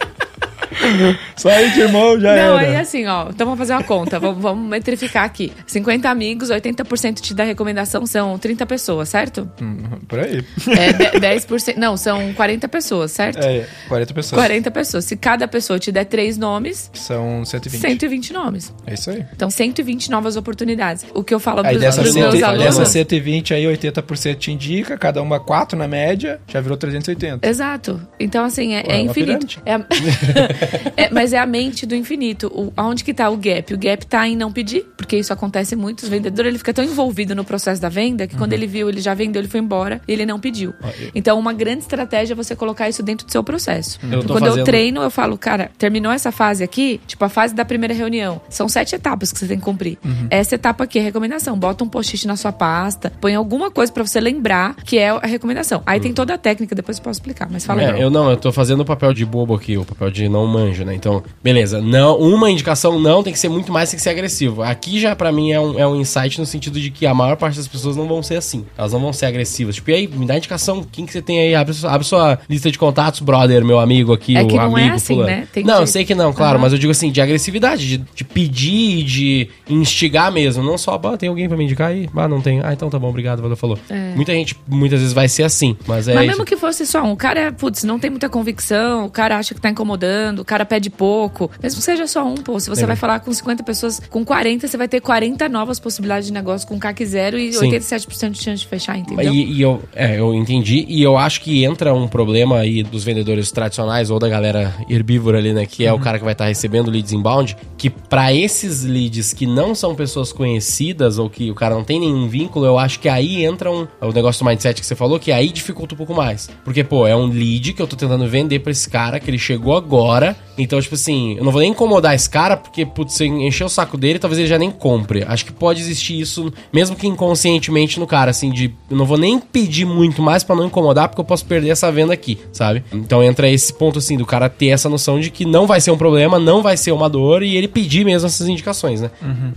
Só aí de irmão já Não, era. aí assim, ó, então vamos fazer uma conta, vamos, vamos metrificar aqui. 50 amigos, 80% te dá recomendação, são 30 pessoas, certo? Hum, Por aí. É, de- 10%, não, são 40 pessoas, certo? É, 40 pessoas. 40 pessoas. Se cada pessoa te der três nomes, São 120. 120 nomes. É isso aí. Então, 120 novas oportunidades. O que eu falo Aí pros, pros 100, meus alunos... dessa 120 aí, 80% te indica, cada uma 4 na média, já virou 380. Exato. Então, assim, é, é é uma infinito. É É, mas é a mente do infinito. O, aonde que tá o gap? O gap tá em não pedir, porque isso acontece muito. Os vendedores, ele fica tão envolvido no processo da venda que quando Uhum. ele viu, ele já vendeu, ele foi embora e ele não pediu. Então, uma grande estratégia é você colocar isso dentro do seu processo. Eu quando eu fazendo- treino, eu falo, cara, terminou essa fase aqui, tipo a fase da primeira reunião. São sete etapas que você tem que cumprir. Uhum. Essa etapa aqui é a recomendação. Bota um post-it na sua pasta, põe alguma coisa pra você lembrar que é a recomendação. Aí tem toda a técnica, depois eu posso explicar, mas fala aí. É, eu não, eu tô fazendo o papel de bobo aqui, o papel de não manjo, né? Então, beleza, não, uma indicação não tem que ser muito mais, tem que ser agressivo. Aqui já pra mim é um, é um insight no sentido de que a maior parte das pessoas não vão ser assim. Elas não vão ser agressivas. Tipo, e aí, me dá indicação, quem que você tem aí? Abre, sua- abre sua lista de contatos, brother, meu amigo aqui, É o que não é amigo assim, fulano. né? Tem não, eu sei que não, claro, Aham. mas eu digo assim, de agressividade, de, de pedir, de instigar mesmo. Não só, bah, tem alguém pra me indicar aí? Ah, não tem. Ah, então tá bom, obrigado, valeu, falou. É. Muita gente, muitas vezes vai ser assim, mas é Mas isso. mesmo que fosse só um, o cara, putz, não tem muita convicção, o cara acha que tá incomodando, o cara pede pouco. Mesmo que seja só um, pô, se você É. vai falar com 50 pessoas, com 40, você vai ter 40 novas possibilidades de negócio com CAC zero e Sim. 87% de chance de fechar, entendeu? E, e eu, é, eu entendi. E eu acho que entra um problema aí dos vendedores tradicionais ou da galera herbívora ali, né? Que é o cara que vai estar recebendo leads inbound. Que pra esses leads que não são pessoas conhecidas ou que o cara não tem nenhum vínculo, eu acho que aí entra um, o negócio do mindset que você falou, que aí dificulta um pouco mais. Porque, pô, é um lead que eu tô tentando vender pra esse cara, que ele chegou agora Então, tipo assim, eu não vou nem incomodar esse cara, porque, putz, se eu encher o saco dele, talvez ele já nem compre. Acho que pode existir isso, mesmo que inconscientemente no cara, assim, de eu não vou nem pedir muito mais pra não incomodar, porque eu posso perder essa venda aqui, sabe? Então entra esse ponto, assim, do cara ter essa noção de que não vai ser um problema, não vai ser uma dor, e ele pedir mesmo essas indicações, né?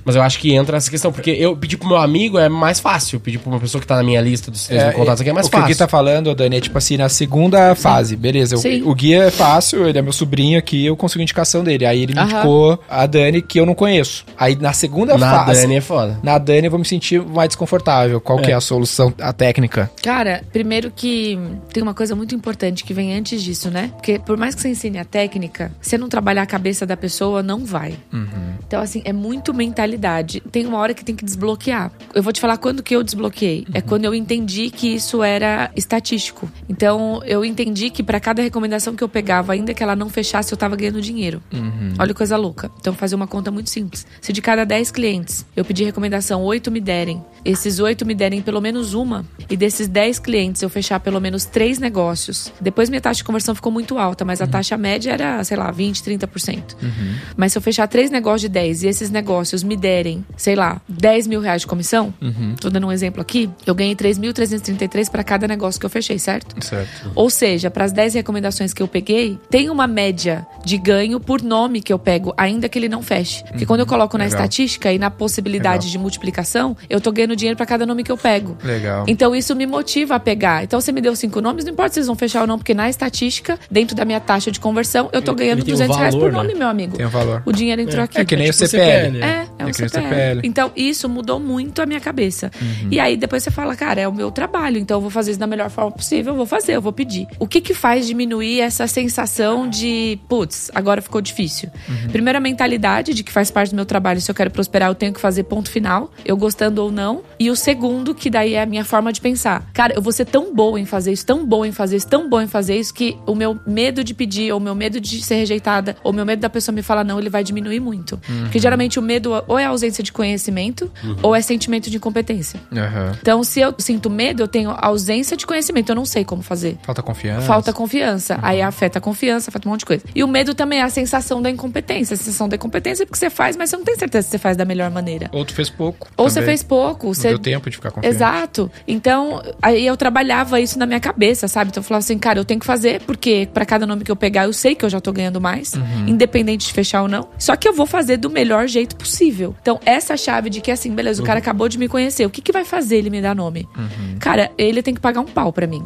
Mas eu acho que entra essa questão, porque eu pedir pro meu amigo é mais fácil, pedir pra uma pessoa que tá na minha lista dos três contatos aqui é mais o que o fácil. Gui tá falando, Dani, é tipo assim, na segunda fase, beleza. Sim. O, o Gui é fácil, ele é meu sobrinho aqui, eu consigo indicação dele. Aí ele me Aham. indicou a Dani, que eu não conheço. Aí na segunda Na fase. Dani é foda. Na Dani eu vou me sentir mais desconfortável. Qual que é a solução, a técnica? Cara, primeiro que tem uma coisa muito importante que vem antes disso, né? Porque por mais que você ensine a técnica, se não trabalhar a cabeça da pessoa, não vai. Então, assim, é muito mentalidade. Tem uma hora que tem que desbloquear. Eu vou te falar quando que eu desbloqueei. É quando eu entendi que isso era estatístico. Então, eu entendi que para cada recomendação que eu pegava, ainda que ela não fechasse, eu tava ganhando dinheiro. Olha que coisa louca. Então, fazer uma conta muito simples. Se de cada 10 clientes eu pedir recomendação, 8 me derem, esses 8 me derem pelo menos uma, e desses 10 clientes eu fechar pelo menos 3 negócios, depois minha taxa de conversão ficou muito alta, mas a taxa média era, sei lá, 20, 30%. Mas se eu fechar 3 negócios de 10 e esses negócios me derem, sei lá, 10 mil reais de comissão, tô dando um exemplo aqui, eu ganhei 3.333 para cada negócio que eu fechei, certo? Certo. Ou seja, para as 10 recomendações que eu peguei, tem uma média de ganho por nome que eu pego, ainda que ele não feche. Porque quando eu coloco na Legal. estatística e na possibilidade Legal. de multiplicação, eu tô ganhando dinheiro para cada nome que eu pego. Legal. Então isso me motiva a pegar. Então você me deu cinco nomes, não importa se eles vão fechar ou não, porque na estatística, dentro da minha taxa de conversão, eu tô ganhando ele tem um 200 reais por valor, nome, né? meu amigo. Tem um valor. O dinheiro entrou aqui. É que nem É o tipo CPL. CPL. É, é um É que nem o CPL. CPL. Então, isso mudou muito a minha cabeça. E aí, depois você fala, cara, é o meu trabalho, então eu vou fazer isso da melhor forma possível, eu vou fazer, eu vou pedir. O que que faz diminuir essa sensação de, putz, agora ficou difícil? Primeiro, a mentalidade de que faz parte do meu trabalho, se eu quero prosperar, eu tenho que fazer ponto final, eu gostando ou não. E o segundo, que daí é a minha forma de pensar. Cara, eu vou ser tão boa em fazer isso, tão boa em fazer isso, tão boa em fazer isso, que o meu medo de pedir, ou o meu medo de ser rejeitada, ou o meu medo da pessoa me falar não, ele vai diminuir muito. Porque geralmente o medo ou é ausência de conhecimento, ou é sentimento de incompetência. Então, se eu sinto medo, eu tenho ausência de conhecimento, eu não sei como fazer. Falta confiança. Falta confiança. Aí afeta a confiança, afeta um monte de coisa. E o medo também é a sensação da incompetência. A sensação da incompetência é porque você faz, mas você não tem certeza se você faz da melhor maneira. Ou tu fez pouco. Ou também. você fez pouco. Não Você... deu tempo de ficar confiante. Exato. Então, aí eu trabalhava isso na minha cabeça, sabe? Então eu falava assim, cara, eu tenho que fazer, porque pra cada nome que eu pegar, eu sei que eu já tô ganhando mais, Uhum. independente de fechar ou não. Só que eu vou fazer do melhor jeito possível. Então, essa chave de que assim, beleza, o cara acabou de me conhecer, o que que vai fazer ele me dar nome? Uhum. Cara, ele tem que pagar um pau pra mim.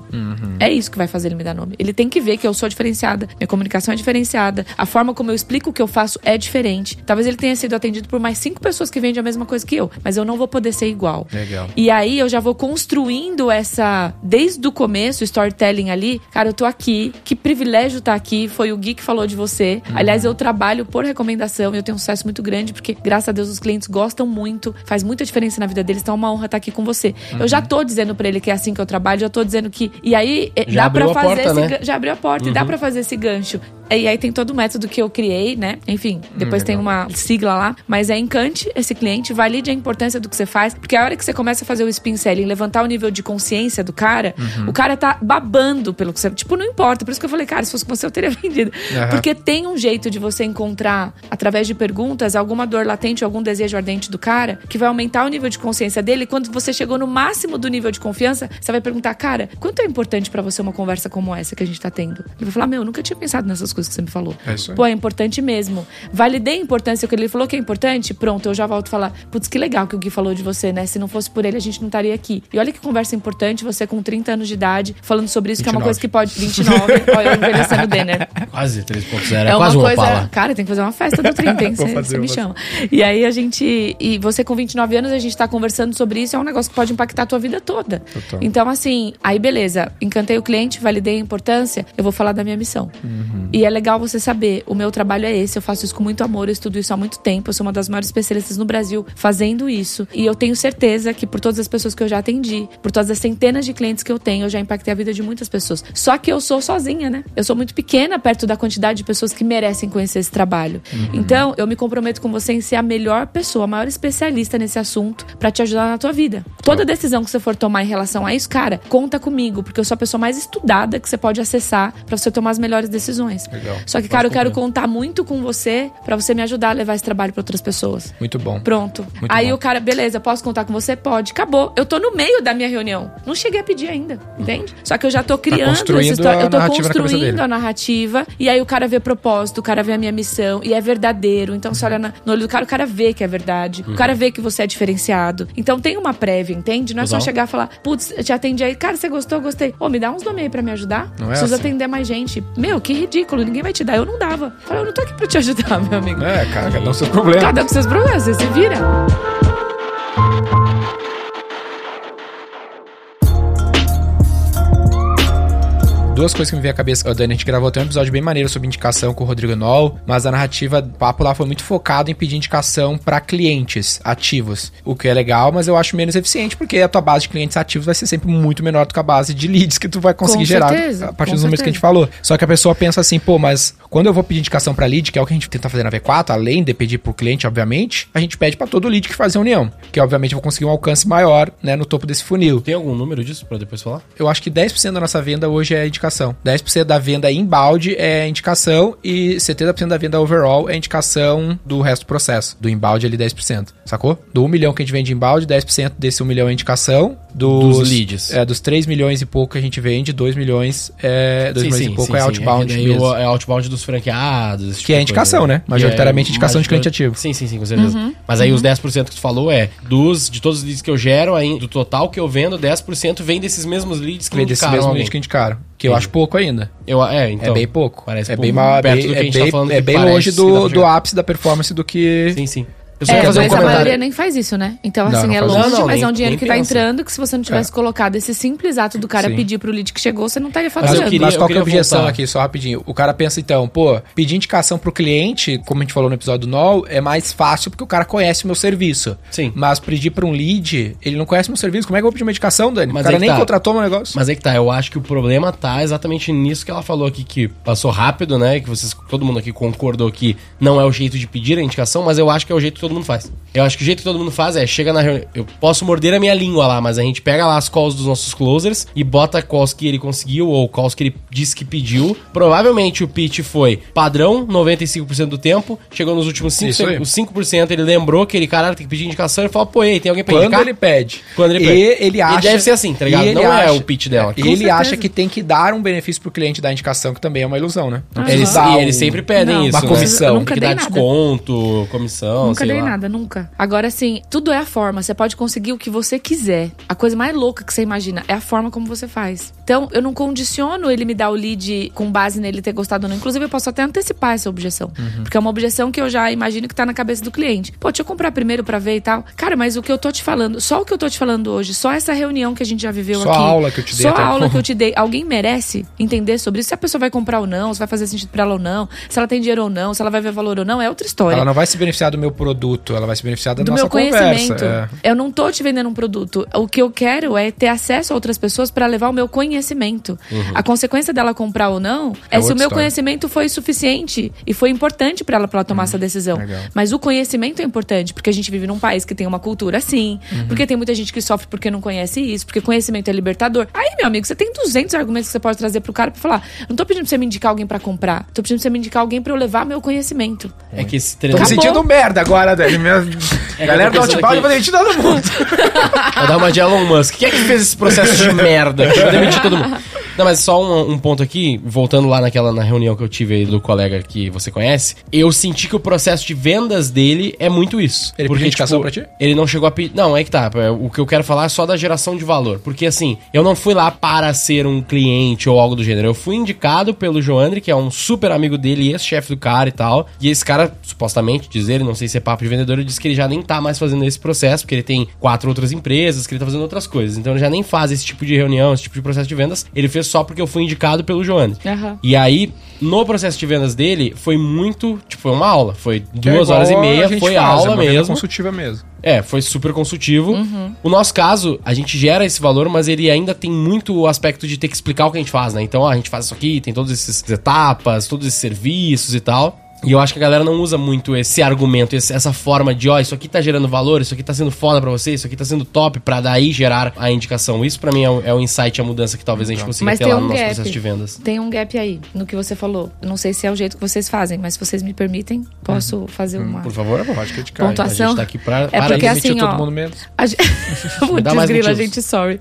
É isso que vai fazer ele me dar nome. Ele tem que ver que eu sou diferenciada, minha comunicação é diferenciada, a forma como eu explico o que eu faço é diferente. Talvez ele tenha sido atendido por mais cinco pessoas que vendem a mesma coisa que eu, mas eu não vou poder ser igual. Legal. E aí eu já vou construindo essa, desde o começo, storytelling ali. Cara, eu tô aqui, que privilégio estar aqui. Foi o Gui que falou de você. Aliás, eu trabalho por recomendação e eu tenho um sucesso muito grande, porque, graças a Deus, os clientes gostam muito, faz muita diferença na vida deles. Então é uma honra estar aqui com você. Eu já tô dizendo pra ele que é assim que eu trabalho, já tô dizendo que. E aí, eh, Já dá pra abriu a fazer porta, esse né? Já abriu a porta e dá pra fazer esse gancho. E aí tem todo o método que eu criei, né? Enfim, depois tem uma sigla lá. Mas é encante esse cliente, valide a importância do que você faz. Porque a hora que você começa a fazer o spin selling, levantar o nível de consciência do cara, o cara tá babando pelo que você. Tipo, não importa. Por isso que eu falei, cara, se fosse com você, eu teria vendido. Aham. Porque tem um jeito de você encontrar, através de perguntas, alguma dor latente, algum desejo ardente do cara, que vai aumentar o nível de consciência dele. E quando você chegou no máximo do nível de confiança, você vai perguntar, cara, quanto é importante pra você uma conversa como essa que a gente tá tendo? Ele vai falar, meu, eu nunca tinha pensado nessas coisas que você me falou. É isso aí. Pô, é importante mesmo. Validei a importância que ele falou que é importante, pronto, eu já volto a falar. Putz, que legal que o Gui falou de você, né? Se não fosse por ele, a gente não estaria aqui. E olha que conversa importante, você com 30 anos de idade, falando sobre isso, que é uma 29. coisa que pode. 29, olha, eu envelhecendo Denner. Quase 3.0. É, quase um Opala. Cara, tem que fazer uma festa do 30, hein? Você você me chama. E aí a gente. E você com 29 anos, a gente tá conversando sobre isso, é um negócio que pode impactar a tua vida toda. Total. Então, assim, aí beleza, encantei o cliente, validei a importância, eu vou falar da minha missão. Uhum. E é legal você saber, o meu trabalho é esse, eu faço isso com muito amor, eu estudo isso há muito tempo, eu sou uma das maiores especialistas no Brasil fazendo isso. E eu tenho certeza que por todas as pessoas que eu já atendi, por todas as centenas de clientes que eu tenho, eu já impactei a vida de muitas pessoas. Só que eu sou sozinha, né? Eu sou muito pequena perto da quantidade de pessoas que merecem conhecer esse trabalho. Então, eu me comprometo com você em ser a melhor pessoa, a maior especialista nesse assunto pra te ajudar na tua vida. Toda decisão que você for tomar em relação a isso, cara, conta comigo, porque eu sou a pessoa mais estudada que você pode acessar pra você tomar as melhores decisões. Legal. Só que, cara, eu quero contar muito com você pra você me ajudar a levar esse trabalho pra outras pessoas. Muito bom. Pronto. Muito Aí bom. o cara, beleza, posso contar com você? Pode. Acabou. Eu tô no meio da minha reunião. Não cheguei a pedir ainda, entende? Só que eu já tô criando essa construindo história. a Eu tô na construindo dele. a narrativa. E aí o cara vê propósito, o cara vê a minha missão. E é verdadeiro. Então você olha na- no olho do cara, o cara vê que é verdade. O cara vê que você é diferenciado. Então tem uma prévia, entende? Não é só chegar e falar, putz, eu te atendi aí. Cara, você gostou? Gostei. Ô, me dá uns nomes aí pra me ajudar. Não é Preciso assim. atender mais gente. Meu, que ridículo. Ninguém vai te dar. Eu não dava. Eu Falei, eu não tô aqui pra te ajudar, meu amigo. É, cara, cada um seus problemas. Cada um seus problemas, você se vira. Duas coisas que me veio à cabeça, Dani, a gente gravou até um episódio bem maneiro sobre indicação com o Rodrigo Noll, mas a narrativa, o papo lá foi muito focado em pedir indicação para clientes ativos, o que é legal, mas eu acho menos eficiente, porque a tua base de clientes ativos vai ser sempre muito menor do que a base de leads que tu vai conseguir Com gerar certeza, a partir dos números que a gente falou. Só que a pessoa pensa assim, pô, mas quando eu vou pedir indicação para lead, que é o que a gente tenta fazer na V4, além de pedir pro cliente, obviamente, a gente pede para todo lead que faz a união, que obviamente eu vou conseguir um alcance maior, né, no topo desse funil. Tem algum número disso pra depois falar? Eu acho que 10% da nossa venda hoje é indicação. 10% da venda inbound é indicação e 70% da venda overall é indicação do resto do processo. Do inbound ali 10%, sacou? Do 1 milhão que a gente vende inbound, 10% desse 1 milhão é indicação. Dos, Dos leads. É, dos 3 milhões e pouco que a gente vende, 2 milhões é 2 milhões e pouco é outbound É, mesmo. o- é outbound dos franqueados. esse tipo Que é de indicação, coisa, né? Majoritariamente Que é indicação de cliente ativo. Sim, sim, sim, com certeza. Uhum. Mas aí os 10% que tu falou é dos, de todos os leads que eu gero, aí, do total que eu vendo, 10% vem desses mesmos leads que Vem desse indicaram mesmo alguém. lead que indicaram. Que eu acho pouco ainda. Eu, é, então. é bem pouco. Parece é pouco. bem, Perto bem- do que a é gente tá bem- falando é bem longe do, ápice da performance do que. Sim, sim. Eu só É, fazer um mas a comentário. maioria nem faz isso, né? Então, Não, assim, não é longe. Não, mas é um dinheiro nem que tá pensa. entrando que se você não tivesse É. colocado esse simples ato do cara Sim. pedir pro lead que chegou, você não estaria Mas, faturando. eu queria- mas qual que é a objeção voltar. aqui, só rapidinho? O cara pensa então, pô, pedir indicação pro cliente, como a gente falou no episódio do NOL, é mais fácil porque o cara conhece o meu serviço. Sim. Mas pedir pra um lead, ele não conhece o meu serviço. Como é que eu vou pedir uma indicação, Dani? Mas o cara que nem tá. contratou meu negócio. Mas é que tá, eu acho que o problema tá exatamente nisso que ela falou aqui, que passou rápido, né? Que vocês, todo mundo aqui concordou que não é o jeito de pedir a indicação, mas eu acho que é o jeito que todo mundo faz. Eu acho que o jeito que todo mundo faz é, chega na reunião, eu posso morder a minha língua lá, mas a gente pega lá as calls dos nossos closers e bota calls que ele conseguiu ou calls que ele disse que pediu. Provavelmente o pitch foi padrão, 95% do tempo, chegou nos últimos 5%, Isso aí. os 5% ele lembrou que ele, caralho, tem que pedir indicação, ele falou, pô, ei, tem alguém pra Quando indicar? ele pede. Quando ele e pede. ele E acha. deve ser assim, tá ligado? e ele Não é o pitch dela. E ele certeza. acha que tem que dar um benefício pro cliente da indicação, que também é uma ilusão, né? Não Eles, e eles sempre pedem Não, isso, uma né? comissão. Nunca Tem que dar nada. desconto, comissão, Nunca sei dei lá. nada, nunca. Agora, assim, tudo é a forma. Você pode conseguir o que você quiser. A coisa mais louca que você imagina é a forma como você faz. Então, eu não condiciono ele me dar o lead com base nele ter gostado ou não. Inclusive, eu posso até antecipar essa objeção. Uhum. Porque é uma objeção que eu já imagino que tá na cabeça do cliente. Pô, deixa eu comprar primeiro pra ver e tal. Cara, mas o que eu tô te falando, só o que eu tô te falando hoje, só essa reunião que a gente já viveu Só aqui. a aula que eu te dei Só a aula que eu te dei. Alguém merece entender sobre isso? Se a pessoa vai comprar ou não, se vai fazer sentido pra ela ou não, se ela tem dinheiro ou não, se ela vai ver valor ou não, é outra história Ela não vai se beneficiar do meu produto, ela vai se beneficiar da do nossa meu conversa. conhecimento. é. Eu não tô te vendendo um produto. O que eu quero é ter acesso a outras pessoas para levar o meu conhecimento. A consequência dela comprar ou não é, É se o meu história. conhecimento foi suficiente e foi importante para ela para ela tomar essa decisão. legal. Mas o conhecimento é importante porque a gente vive num país que tem uma cultura assim, porque tem muita gente que sofre porque não conhece isso, porque conhecimento é libertador. Aí, meu amigo, você tem 200 argumentos que você pode trazer pro cara para falar: "Não tô pedindo pra você me indicar alguém para comprar, tô pedindo pra você me indicar alguém para eu levar meu conhecimento". É que esse Tô treino me sentindo merda agora, Dani. É Galera do Outbound vai demitir todo mundo. Vai dar uma de Elon Musk. Quem é que fez esse processo de merda? Vou demitir todo mundo. Não, mas só um, um ponto aqui, voltando lá naquela na reunião que eu tive aí do colega que você conhece, eu senti que o processo de vendas dele é muito isso. Ele pediu indicação pra ti? Ele não chegou a pedir. Não, é que tá. é, O que eu quero falar é só da geração de valor. Porque assim, eu não fui lá para ser um cliente ou algo do gênero. Eu fui indicado pelo Joandre, que é um super amigo dele, ex-chefe do cara e tal. E esse cara, supostamente, diz ele, não sei se é papo de vendedor, ele disse que ele já nem tá mais fazendo esse processo, porque ele tem quatro outras empresas, que ele tá fazendo outras coisas. Então ele já nem faz esse tipo de reunião, esse tipo de processo de vendas. Ele fez só porque eu fui indicado pelo Joandre. Aham. E aí, no processo de vendas dele, foi muito. Tipo, foi uma aula. Foi duas É horas e meia, a gente foi faz, é aula uma venda mesmo. consultiva mesmo. É, foi super consultivo. Uhum. O nosso caso, a gente gera esse valor, mas ele ainda tem muito o aspecto de ter que explicar o que a gente faz, né? Então, ó, a gente faz isso aqui, tem todas essas etapas, todos esses serviços e tal. E eu acho que a galera não usa muito esse argumento, essa forma de, ó, isso aqui tá gerando valor, isso aqui tá sendo foda pra você, isso aqui tá sendo top pra daí gerar a indicação. Isso pra mim é o, é o insight, a mudança que talvez a gente consiga Mas ter lá um no nosso gap. processo de vendas. Tem um gap aí no que você falou. Não sei se é o jeito que vocês fazem, mas se vocês me permitem, posso fazer uma Por favor, Pode criticar. a pontuação. gente tá aqui pra... É para porque assim, ó, todo mundo menos. A ge- Putz, dá mais grila, motivos. gente, sorry.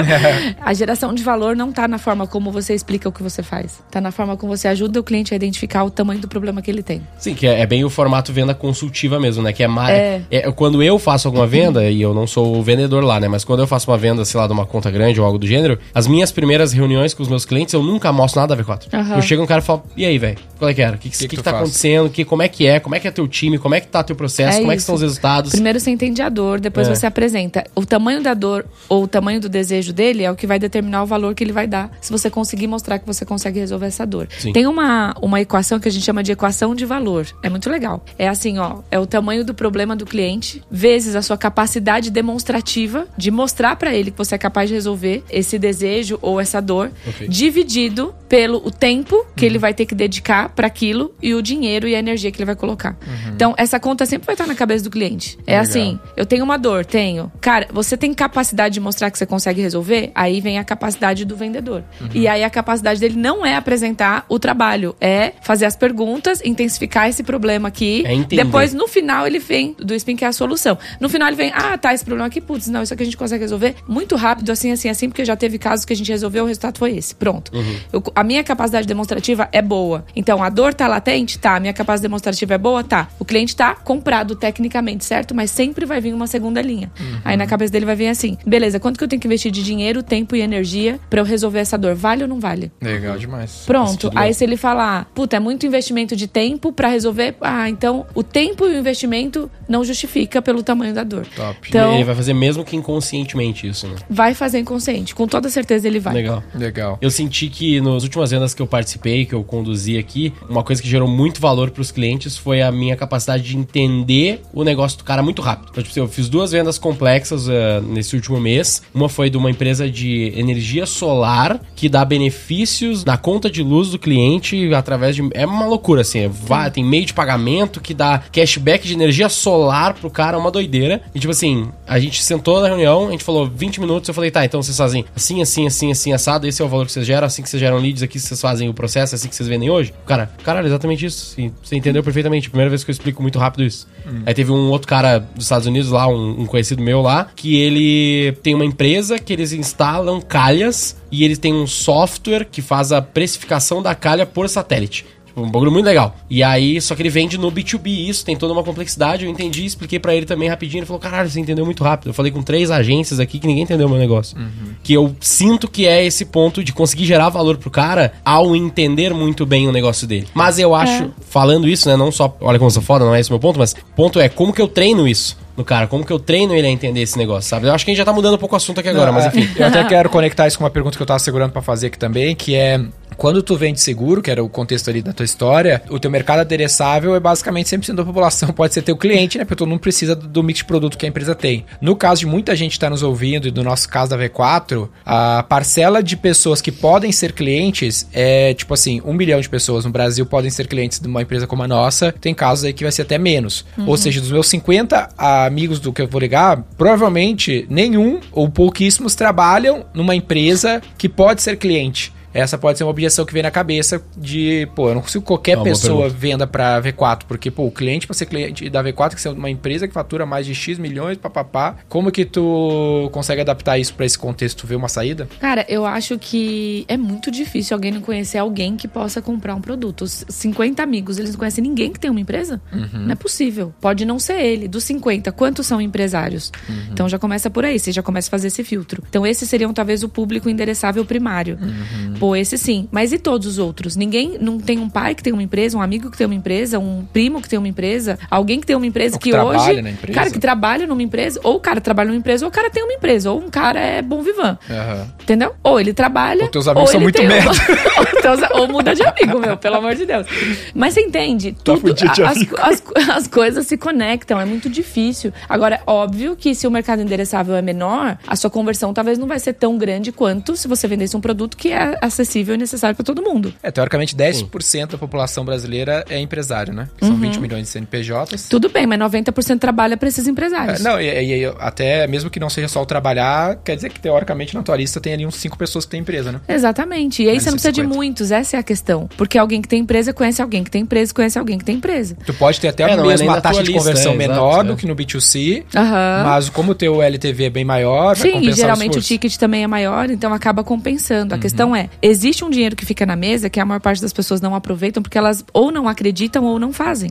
a geração de valor não tá na forma como você explica o que você faz. Tá na forma como você ajuda o cliente a identificar o tamanho do problema que ele tem. Sim, que é, é bem o formato venda consultiva mesmo, né? Que é mais. É. É. quando eu faço alguma venda, e eu não sou o vendedor lá, né? Mas quando eu faço uma venda, sei lá, de uma conta grande ou algo do gênero, as minhas primeiras reuniões com os meus clientes, eu nunca mostro nada da V4. Aham. Eu chego um cara e falo, e aí, velho? Qual é que era? O que, que, Que que que tá faz? acontecendo? Que, como é que é? Como é que é teu time? Como é que tá teu processo? É como é que isso. são os resultados? Primeiro você entende a dor, depois É. você apresenta. O tamanho da dor ou o tamanho do desejo dele é o que vai determinar o valor que ele vai dar, se você conseguir mostrar que você consegue resolver essa dor. Sim. Tem uma, uma equação que a gente chama de equação de valor. É muito legal. É assim, ó, é o tamanho do problema do cliente vezes a sua capacidade demonstrativa de mostrar pra ele que você é capaz de resolver esse desejo ou essa dor, Ok. dividido pelo o tempo que ele vai ter que dedicar pra aquilo e o dinheiro e a energia que ele vai colocar. Então, essa conta sempre vai estar na cabeça do cliente. É Legal. assim, eu tenho uma dor, tenho. Cara, você tem capacidade de mostrar que você consegue resolver? Aí vem a capacidade do vendedor. E aí a capacidade dele não é apresentar o trabalho, é fazer as perguntas, intensificar esse problema aqui. É entender. Depois, no final, ele vem do spin que é a solução. No final, ele vem, ah, tá, esse problema aqui, putz, não, isso aqui a gente consegue resolver muito rápido, assim, assim, assim, porque já teve casos que a gente resolveu, o resultado foi esse. Pronto. Eu- a minha capacidade demonstrativa é boa. Então, a dor tá latente? Tá. A minha capacidade demonstrativa é boa? Tá. O cliente tá comprado tecnicamente, certo? Mas sempre vai vir uma segunda linha. Aí na cabeça dele vai vir assim: beleza, quanto que eu tenho que investir de dinheiro, tempo e energia pra eu resolver essa dor? Vale ou não vale? Legal demais. Pronto. Aí legal. se ele falar, puta, é muito investimento de tempo pra resolver, ah, então o tempo e o investimento não justifica pelo tamanho da dor. Top. Então, Ele vai fazer mesmo que inconscientemente isso, né? vai fazer inconsciente. Com toda certeza ele vai. Legal. Legal. Eu senti que nas últimas vendas que eu participei, que eu conduzi aqui, uma coisa que gerou muito valor pros clientes foi a minha capacidade de entender o negócio do cara muito rápido. Então, tipo, eu fiz duas vendas complexas eh, nesse último mês. Uma foi de uma empresa de energia solar que dá benefícios na conta de luz do cliente através de. É uma loucura, assim. É va- tem meio de pagamento que dá cashback de energia solar pro cara, é uma doideira. E tipo assim, a gente sentou na reunião, a gente falou 20 minutos, eu falei, tá, então vocês fazem assim, assim, assim, assim, assado, esse é o valor que vocês geram, assim que vocês geram leads, aqui vocês fazem o processo, assim que vocês vendem hoje. O Cara, caralho, exatamente isso. Sim, você entendeu perfeitamente. Primeira vez que eu explico muito rápido isso. Aí teve um outro cara dos Estados Unidos lá, um, um conhecido meu lá, que ele tem uma empresa que eles instalam calhas e eles têm um software que faz a precificação da calha por satélite. Um bagulho muito legal. E aí, só que ele vende no B2B isso, tem toda uma complexidade. Eu entendi, expliquei pra ele também rapidinho. Ele falou: caralho, você entendeu muito rápido. Eu falei com três agências aqui que ninguém entendeu o meu negócio. Que eu sinto que é esse ponto de conseguir gerar valor pro cara ao entender muito bem o negócio dele. Mas eu acho, falando isso, né? Não só, olha como eu sou foda, não é esse o meu ponto, mas o ponto é como que eu treino isso no cara, como que eu treino ele a entender esse negócio, sabe? Eu acho que a gente já tá mudando um pouco o assunto aqui agora, mas é, enfim. Eu até quero conectar isso com uma pergunta que eu tava segurando pra fazer aqui também, que é quando tu vende seguro, que era o contexto ali da tua história, o teu mercado adereçável é basicamente 100% da população pode ser teu cliente, né? Porque todo mundo precisa do, mix de produto que a empresa tem. No caso de muita gente que tá nos ouvindo, e no nosso caso da V4, a parcela de pessoas que podem ser clientes é tipo assim, um milhão de pessoas no Brasil podem ser clientes de uma empresa como a nossa. Tem casos aí que vai ser até menos. Ou seja, dos meus 50 amigos do que eu vou ligar, provavelmente nenhum ou pouquíssimos trabalham numa empresa que pode ser cliente. Essa pode ser uma objeção que vem na cabeça de, pô, eu não consigo que qualquer É uma boa pessoa venda pra V4, porque, pô, o cliente pra ser cliente da V4 tem que ser uma empresa que fatura mais de X milhões, papapá. Como que tu consegue adaptar isso pra esse contexto? Tu vê uma saída? Cara, eu acho que é muito difícil alguém não conhecer alguém que possa comprar um produto. Os 50 amigos, eles não conhecem ninguém que tem uma empresa? Não é possível. Pode não ser ele. Dos 50, quantos são empresários? Então já começa por aí, você já começa a fazer esse filtro. Então esses seriam talvez o público endereçável primário. Pô, esse sim. Mas e todos os outros? Ninguém não tem um pai que tem uma empresa, um amigo que tem uma empresa, um primo que tem uma empresa, alguém que tem uma empresa Ou que que, trabalha hoje. na empresa. Cara, que trabalha numa empresa, ou o cara trabalha numa empresa, ou o cara tem uma empresa, ou um cara é bom vivan. Entendeu? Ou ele trabalha. Ou teus amigos são ele muito tem uma- merda. ou, ou muda de amigo, meu, pelo amor de Deus. Mas você entende? Tá Tudo, as, as, as coisas se conectam, é muito difícil. Agora, óbvio que se o mercado endereçável é menor, a sua conversão talvez não vai ser tão grande quanto se você vendesse um produto que é a acessível e necessário para todo mundo. É, teoricamente, 10% da população brasileira é empresário, né? Que são 20 milhões de CNPJs. Tudo bem, mas 90% trabalha para esses empresários. É, não, e, e até mesmo que não seja só o trabalhar, quer dizer que teoricamente na tua lista tem ali uns 5 pessoas que têm empresa, né? Exatamente. E aí você não precisa de 50. muitos, essa é a questão. Porque alguém que tem empresa conhece alguém que tem empresa, conhece alguém que tem empresa. Tu pode ter até É, não é mesmo uma taxa de conversão é, menor é. do que no B2C, Aham. mas como o teu LTV é bem maior, vai Sim, e geralmente o ticket também é maior, então acaba compensando. A questão é, existe um dinheiro que fica na mesa que a maior parte das pessoas não aproveitam porque elas ou não acreditam ou não fazem.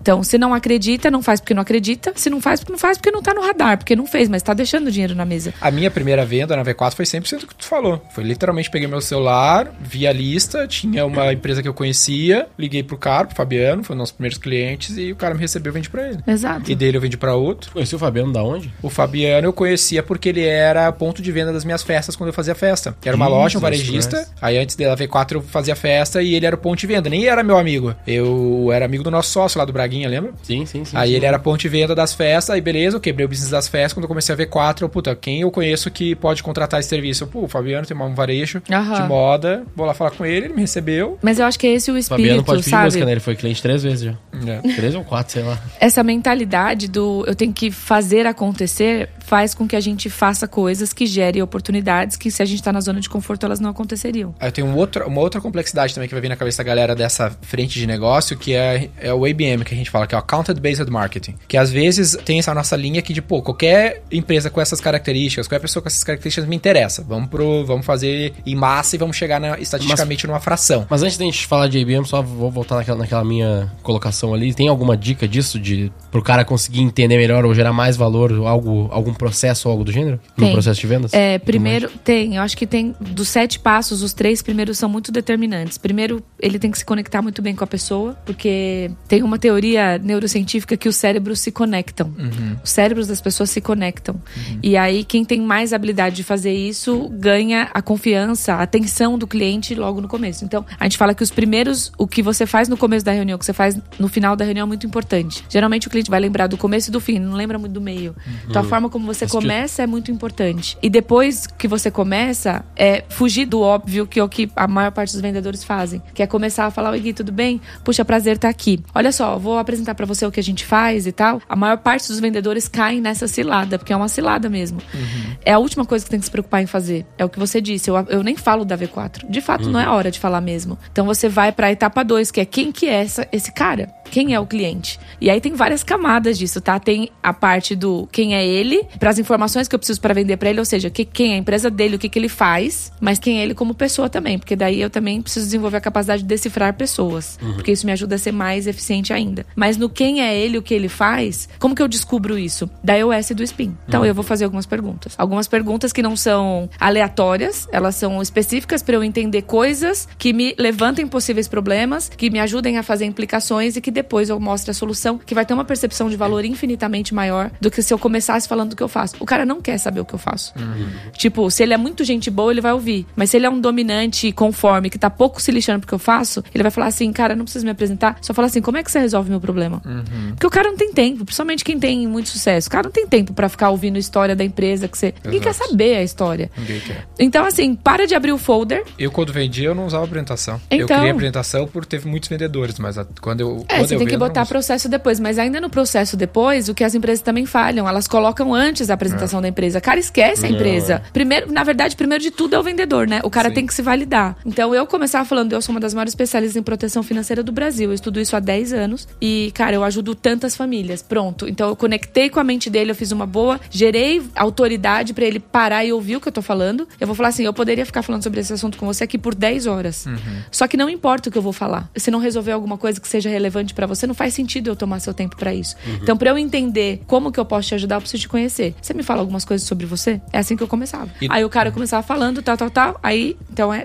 Então, se não acredita, não faz porque não acredita. Se não faz porque não faz porque não tá no radar, porque não fez, mas tá deixando o dinheiro na mesa. A minha primeira venda na V4 foi 100% o que tu falou. Foi literalmente peguei meu celular, vi a lista, tinha uma empresa que eu conhecia, liguei pro cara, pro Fabiano, foi um dos nossos primeiros clientes, e o cara me recebeu, eu vendi pra ele. Exato. E dele eu vendi pra outro. Conheci o Fabiano da onde? O Fabiano eu conhecia porque ele era ponto de venda das minhas festas quando eu fazia festa. Era uma Jesus loja, um varejista. Aí antes da V4 eu fazia festa e ele era o ponto de venda. Nem era meu amigo. Eu era amigo do nosso sócio lá do Braguinha, lembra? Sim, sim, sim. Aí sim. ele era ponto de venda das festas, aí beleza, eu quebrei o business das festas. Quando eu comecei a V4, eu, puta, quem eu conheço que pode contratar esse serviço? Eu, Pô, o Fabiano tem um varejo Aham. de moda, vou lá falar com ele, ele me recebeu. Mas eu acho que é esse o O Fabiano espírito, pode pedir sabe? música, né? Ele foi cliente três vezes já. É. Três ou quatro, sei lá. essa mentalidade do eu tenho que fazer acontecer faz com que a gente faça coisas que gerem oportunidades que se a gente tá na zona de conforto elas não aconteceriam. Aí tem um outro, uma outra complexidade também que vai vir na cabeça da galera dessa frente de negócio, que é, é o ABM, que a gente fala, que é o Accounted Based Marketing. Que às vezes tem essa nossa linha que, de, pô, qualquer empresa com essas características, qualquer pessoa com essas características me interessa. Vamos, pro, vamos fazer em massa e vamos chegar na- estatisticamente numa fração. Mas antes da gente falar de IBM, só vou voltar naquela, naquela minha colocação ali. Tem alguma dica disso de pro cara conseguir entender melhor ou gerar mais valor, algo, algum processo ou algo do gênero? No Tem. processo de vendas? É, primeiro, tem. Eu acho que tem. Dos sete passos, os três primeiros são muito determinantes. Primeiro, ele tem que se conectar muito bem com a pessoa, porque tem uma teoria neurocientífica que os cérebros se conectam. Os cérebros das pessoas se conectam. E aí, quem tem mais habilidade de fazer isso ganha a confiança, a atenção do cliente logo no começo. Então, a gente fala que os primeiros, o que você faz no começo da reunião, o que você faz no final da reunião é muito importante. Geralmente o cliente vai lembrar do começo e do fim, não lembra muito do meio. Então, a forma como você começa é muito importante. E depois que você começa, é fugir do óbvio, que é o que a maior parte dos vendedores fazem. Que é começar a falar, oi Gui, tudo bem? Puxa, prazer estar aqui. Olha só, vou apresentar pra você o que a gente faz e tal. A maior parte dos vendedores caem nessa cilada, porque é uma cilada mesmo. É a última coisa que tem que se preocupar em fazer. É o que você disse. Eu, eu nem falo da V4. De fato, não é a hora de falar mesmo. Então você vai pra etapa 2, que é quem que é essa, esse cara? Quem é o cliente? E aí tem várias camadas disso, tá? Tem a parte do quem é ele, para as informações que eu preciso para vender pra ele, ou seja, que, quem é a empresa dele, o que, que ele faz, mas quem é ele como pessoa também, porque daí eu também preciso desenvolver a capacidade de decifrar pessoas, porque isso me ajuda a ser mais eficiente ainda. Mas no quem é ele, o que ele faz, como que eu descubro isso? Da EOS e do Spin. Então eu vou fazer algumas perguntas. Algumas perguntas que não são aleatórias, elas são específicas para eu entender coisas que me levantem possíveis problemas, que me ajudem a fazer implicações e que depois eu mostre a solução, que vai ter uma percepção de valor infinitamente maior do que se eu começasse falando do que eu faço. O cara não quer saber o que eu faço. Tipo, se ele é muito gente boa, ele vai ouvir. Mas se ele é um dominante conforme, que tá pouco se lixando porque eu faço, ele vai falar assim, cara, não precisa me apresentar. Só fala assim, como é que você resolve meu problema? Porque o cara não tem tempo, principalmente quem tem muito sucesso. O cara não tem tempo pra ficar ouvindo a história da empresa que você. Ninguém quer Exato. saber a história. Ninguém quer. Então, assim, para de abrir o folder. Eu, quando vendia, eu não usava apresentação. Eu Então- criei apresentação por ter muitos vendedores, mas quando eu. É, quando você eu tem que eu botar processo depois, mas ainda no processo depois, o que as empresas também falham, elas colocam antes a apresentação É. da empresa. Cara, esquece a empresa. Primeiro, na verdade, primeiro de tudo é o vendedor, né? O cara Sim. tem que se validar. Então, eu começava falando, eu sou uma das maiores especialistas em proteção financeira do Brasil. Eu estudo isso há 10 anos e, cara, eu ajudo tantas famílias. Pronto. Então, eu conectei com a mente dele, eu fiz uma boa, gerei autoridade pra ele parar e ouvir o que eu tô falando. Eu vou falar assim, eu poderia ficar falando sobre esse assunto com você aqui por 10 horas. Só que não importa o que eu vou falar. Se não resolver alguma coisa que seja relevante pra você, não faz sentido eu tomar seu tempo pra isso. Então, pra eu entender como que eu posso te ajudar, eu preciso te conhecer. Você me fala algumas coisas sobre você? É assim que eu começava. E- Aí o cara começava falando, tal, tal, tal. Aí, então é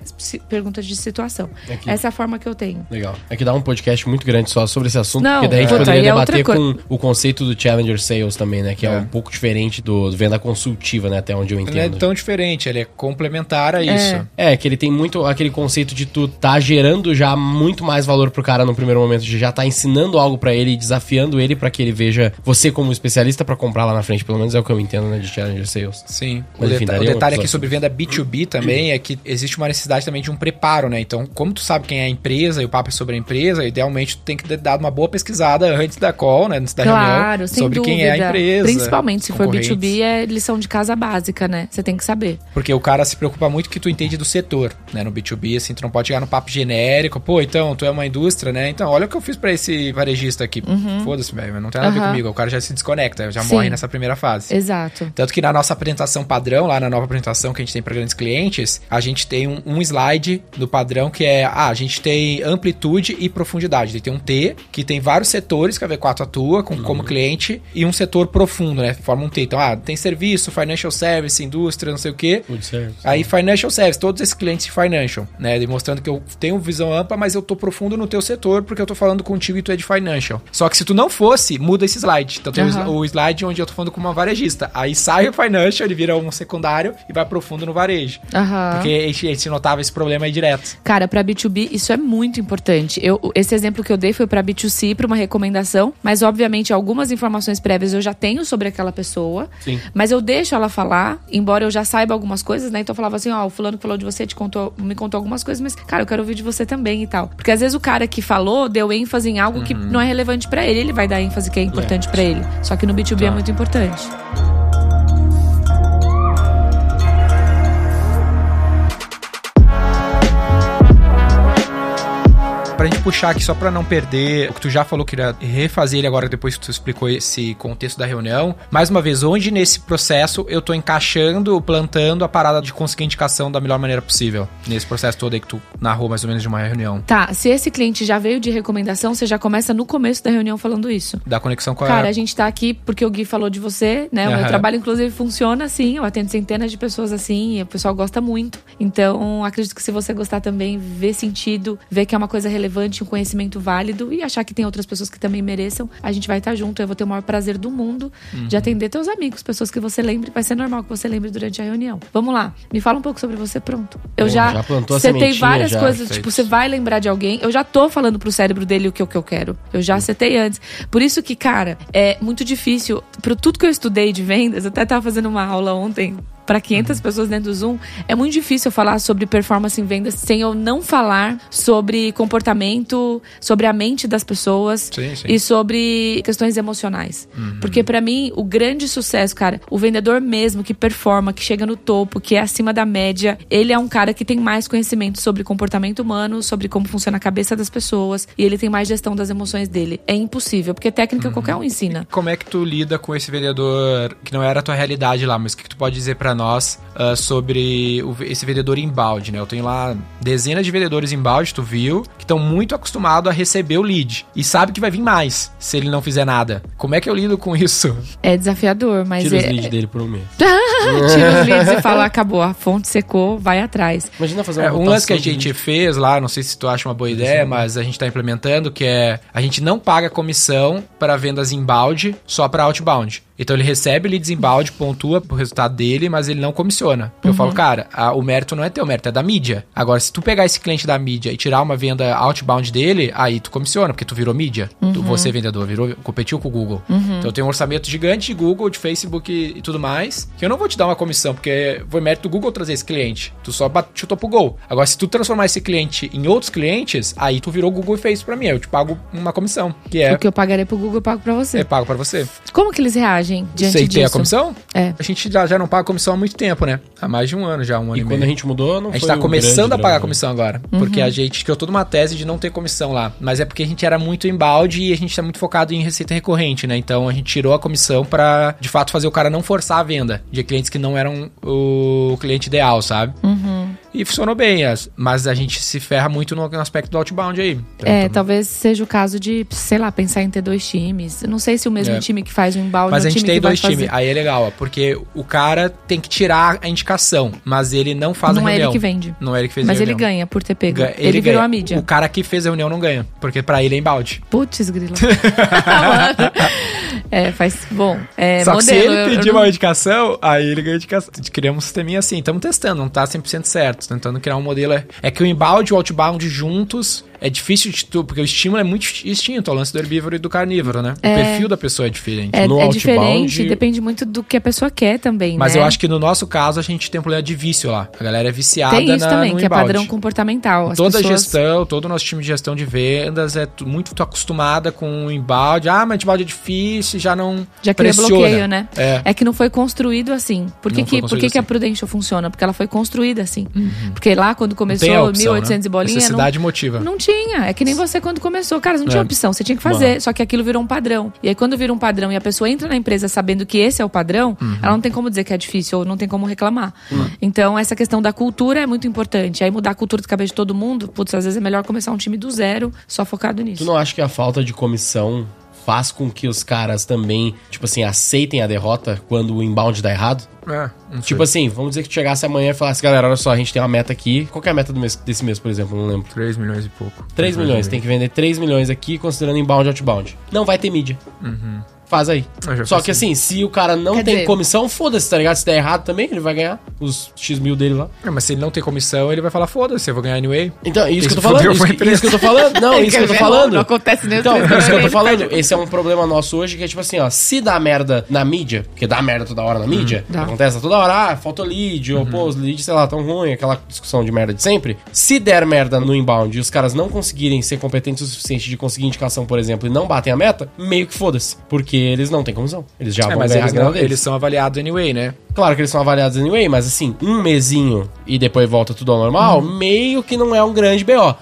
perguntas de situação. Aqui. Essa é a forma que eu tenho. Legal. É que dá um podcast muito grande só sobre esse assunto, Não, porque daí a gente puta, poderia é debater com o conceito do Challenger Sales também, né? Que é, É. um pouco diferente do, venda consultiva, né? Até onde eu Não é entendo. tão diferente, ele é complementar a isso. É, que ele tem muito aquele conceito de tu tá gerando já muito mais valor pro cara no primeiro momento, de já tá ensinando algo pra ele, desafiando ele pra que ele veja você como especialista pra comprar lá na frente, pelo menos é o que eu entendo, né, de Challenger Sales. Sim. O, Mas, enfim, deta- o um detalhe aqui sobre venda B2B também é que existe uma necessidade também de um preparo, né? Então, como tu sabe quem é a empresa e o papo é sobre a empresa, idealmente tu tem que ter dado uma boa pesquisada antes da call, né? Antes da Claro, reunião, sobre dúvida. quem é a empresa. Principalmente se for concorrentes. B2B, é lição de casa básica, né? Você tem que saber. Porque o cara se preocupa muito que tu entende do setor, né? No B2B, assim, tu não pode chegar no papo genérico. Pô, então, tu é uma indústria, né? Então, olha o que eu fiz pra esse varejista aqui. Foda-se, velho, não tem nada a ver Uhum. Comigo. O cara já se desconecta, já Sim. morre nessa primeira fase. Exato. Tanto que na nossa apresentação padrão, lá na nova apresentação que a gente tem para grandes clientes, a gente tem um, um slide do padrão que é, ah, a gente tem amplitude e profundidade. Tem um T, que tem vários setores que a V4 atua com, como cliente, e um setor profundo, né? Forma um T. Então, ah, tem serviço, financial service, indústria, não sei o quê. Food service. Aí financial service, todos esses clientes de financial, né? Demonstrando que eu tenho visão ampla, mas eu tô profundo no teu setor porque eu tô falando contigo e tu é de financial. Só que se tu não fosse, muda esse slide. Então tem o Aham. o slide onde eu tô falando com uma varejista. Aí sai o financial, ele vira um secundário e vai profundo no varejo. Aham. Porque gente, notava esse problema aí direto. Cara, para B2B isso é muito importante. Eu, esse exemplo que eu dei foi para B2C, para uma recomendação, mas obviamente algumas informações prévias eu já tenho sobre aquela pessoa, Sim. mas eu deixo ela falar, embora eu já saiba algumas coisas, né? Então eu falava assim, ó, o fulano que falou de você te contou, me contou algumas coisas, mas cara, eu quero ouvir de você também e tal. Porque às vezes o cara que falou deu ênfase em algo que não é relevante para ele, ele vai dar ênfase que é importante pra ele. Só que no B2B é muito importante. Pra gente puxar aqui, só pra não perder o que tu já falou, queria refazer ele agora depois que tu explicou esse contexto da reunião. Mais uma vez, onde nesse processo eu tô encaixando, plantando a parada de conseguir indicação da melhor maneira possível? Nesse processo todo aí que tu narrou mais ou menos de uma reunião. Tá, se esse cliente já veio de recomendação, você já começa no começo da reunião falando isso. Da conexão com a... Cara, a gente tá aqui porque o Gui falou de você, né? O meu trabalho, inclusive, funciona assim. Eu atendo centenas de pessoas assim e o pessoal gosta muito. Então, acredito que se você gostar também, ver sentido, ver que é uma coisa relevante, um conhecimento válido e achar que tem outras pessoas que também mereçam, a gente vai estar junto. Eu vou ter o maior prazer do mundo de Uhum. atender teus amigos, pessoas que você lembre. Vai ser normal que você lembre durante a reunião. Vamos lá, me fala um pouco sobre você, pronto. Eu Bom, já, já plantou setei várias já, coisas, tipo, você vai lembrar de alguém. Eu já tô falando pro cérebro dele o que, eu- que eu quero. Eu já setei antes. Por isso que, cara, é muito difícil. Pro tudo que eu estudei de vendas, eu até tava fazendo uma aula ontem para 500 pessoas dentro do Zoom, é muito difícil falar sobre performance em vendas sem eu não falar sobre comportamento, sobre a mente das pessoas Sim, sim. e sobre questões emocionais. Porque pra mim, o grande sucesso, cara, o vendedor mesmo que performa, que chega no topo, que é acima da média, ele é um cara que tem mais conhecimento sobre comportamento humano, sobre como funciona a cabeça das pessoas e ele tem mais gestão das emoções dele. É impossível, porque técnica qualquer um ensina. Como é que tu lida com esse vendedor que não era a tua realidade lá, mas o que, que tu pode dizer pra nós ah, sobre o- esse vendedor inbound, né? Eu tenho lá dezenas de vendedores inbound, tu viu, que estão muito acostumados a receber o lead e sabe que vai vir mais se ele não fizer nada. Como é que eu lido com isso? É desafiador, mas Tira os é, leads dele por um mês. tira os leads e fala, acabou, a fonte secou, vai atrás. Imagina fazer uma É, um lance que a gente fez lá, não sei se tu acha uma boa ideia, mas a gente tá implementando, que é a gente não paga comissão para vendas inbound, só para outbound. Então ele recebe leads inbound, pontua pro resultado dele, mas ele não comissiona. Eu falo, cara, a- o mérito não é teu, o mérito é da mídia. Agora, se tu pegar esse cliente da mídia e tirar uma venda outbound dele, aí tu comissiona, porque tu virou mídia. Tu, você, vendedor, virou, competiu com o Google. Então eu tenho um orçamento gigante de Google, de Facebook e, e tudo mais, que eu não vou te dar uma comissão, porque foi mérito do Google trazer esse cliente. Tu só bat- chutou pro gol. Agora, se tu transformar esse cliente em outros clientes, aí tu virou Google e fez pra mim. Eu te pago uma comissão, que é, O que eu pagarei pro Google, eu pago pra você. é pago pra você. Como que eles reagem diante Você disso? tem a comissão? É. A gente já, já não paga comissão há muito tempo, né? Há mais de um ano já, um ano E e, quando meio. a gente mudou, não A gente foi tá um começando a pagar drama. comissão agora. Uhum. Porque a gente criou toda uma tese de não ter comissão lá. Mas é porque a gente era muito embalde e a gente tá muito focado em receita recorrente, né? Então a gente tirou a comissão pra, de fato, fazer o cara não forçar a venda de clientes que não eram o cliente ideal, sabe? Uhum. E funcionou bem, as- mas a gente se ferra muito no, aspecto do outbound aí. Então, É, então- talvez seja o caso de, sei lá, pensar em ter dois times. Não sei se o mesmo É. time que faz o embalde Mas é a o gente time tem dois times. Aí é legal, ó, porque o cara tem que tirar a indicação, mas ele não faz Não a é reunião. ele que vende. Não é ele que fez Mas a ele reunião. ganha por ter pego. Ganha- Ele, virou ganha. a mídia. O cara que fez a reunião não ganha, porque pra ele é embalde. Putz, grilo. É, faz. Bom, é Só que se modelo. ele pedir não- uma indicação, aí ele ganha indicação. Criamos um sisteminha assim, estamos testando, não tá 100% certo, tentando criar um modelo. É que o inbound e o outbound juntos é difícil de tu, porque o estímulo é muito distinto, o lance do herbívoro e do carnívoro, né? É. O perfil da pessoa é diferente. É, No é outbound- diferente, depende muito do que a pessoa quer também, Mas né? eu acho que no nosso caso a gente tem um problema de vício lá. A galera é viciada Tem isso na, também, no que é padrão comportamental. As Toda a pessoas- gestão, todo o nosso time de gestão de vendas é tu- muito acostumada com o inbound. Ah, mas inbound é difícil, já não Já cria pressiona. bloqueio, né? É. É que não foi construído assim. Por que, Não que, por que, que a assim. Prudential funciona? Porque ela foi construída assim. Porque lá, quando começou, a opção, 1800 né? e bolinha, não, Necessidade motiva. não tinha. É que nem você quando começou. Cara, não tinha É. opção. Você tinha que fazer. Só que aquilo virou um padrão. E aí, quando vira um padrão e a pessoa entra na empresa sabendo que esse é o padrão, Uhum. ela não tem como dizer que é difícil ou não tem como reclamar. Então, essa questão da cultura é muito importante. Aí, mudar a cultura de cabeça de todo mundo, putz, às vezes é melhor começar um time do zero, só focado nisso. Tu não acha que a falta de comissão faz com que os caras também, tipo assim, aceitem a derrota quando o inbound dá errado? É, Tipo assim, vamos dizer que chegasse amanhã e falasse, galera, olha só, a gente tem uma meta aqui. Qual que é a meta do mês, desse mês, por exemplo? Não lembro. 3 milhões e pouco. 3 milhões, tem que vender 3 milhões aqui, considerando inbound e outbound. Não vai ter mídia. Faz aí. Já Só que assim, se o cara não Quer tem dizer- comissão, foda-se, tá ligado? Se der errado também, ele vai ganhar os X mil dele lá. É, mas se ele não tem comissão, ele vai falar, foda-se, eu vou ganhar anyway. Então, isso que eu tô Isso falando. fudeu Isso, com a isso que eu tô falando. Não, isso que eu tô falando. Não acontece nem Então, isso que eu tô falando, esse é um problema nosso hoje, que é tipo assim, ó, se dá merda na mídia, porque dá merda toda hora na mídia, Dá. acontece toda hora, ah, falta lead, ou pô, os leads, sei lá, tão ruim, aquela discussão de merda de sempre. Se der merda no inbound e os caras não conseguirem ser competentes o suficiente de conseguir indicação, por exemplo, e não batem a meta, meio que foda-se, porque eles não têm comissão. Eles já É, vão mas ganhar eles, a não, eles são avaliados anyway, né? Claro que eles são avaliados anyway, mas assim, um mesinho e depois volta tudo ao normal, meio que não é um grande BO.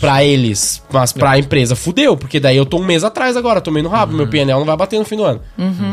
Pra eles, mas pra empresa fudeu, porque daí eu tô um mês atrás agora, tomei no rabo, meu PNL não vai bater no fim do ano.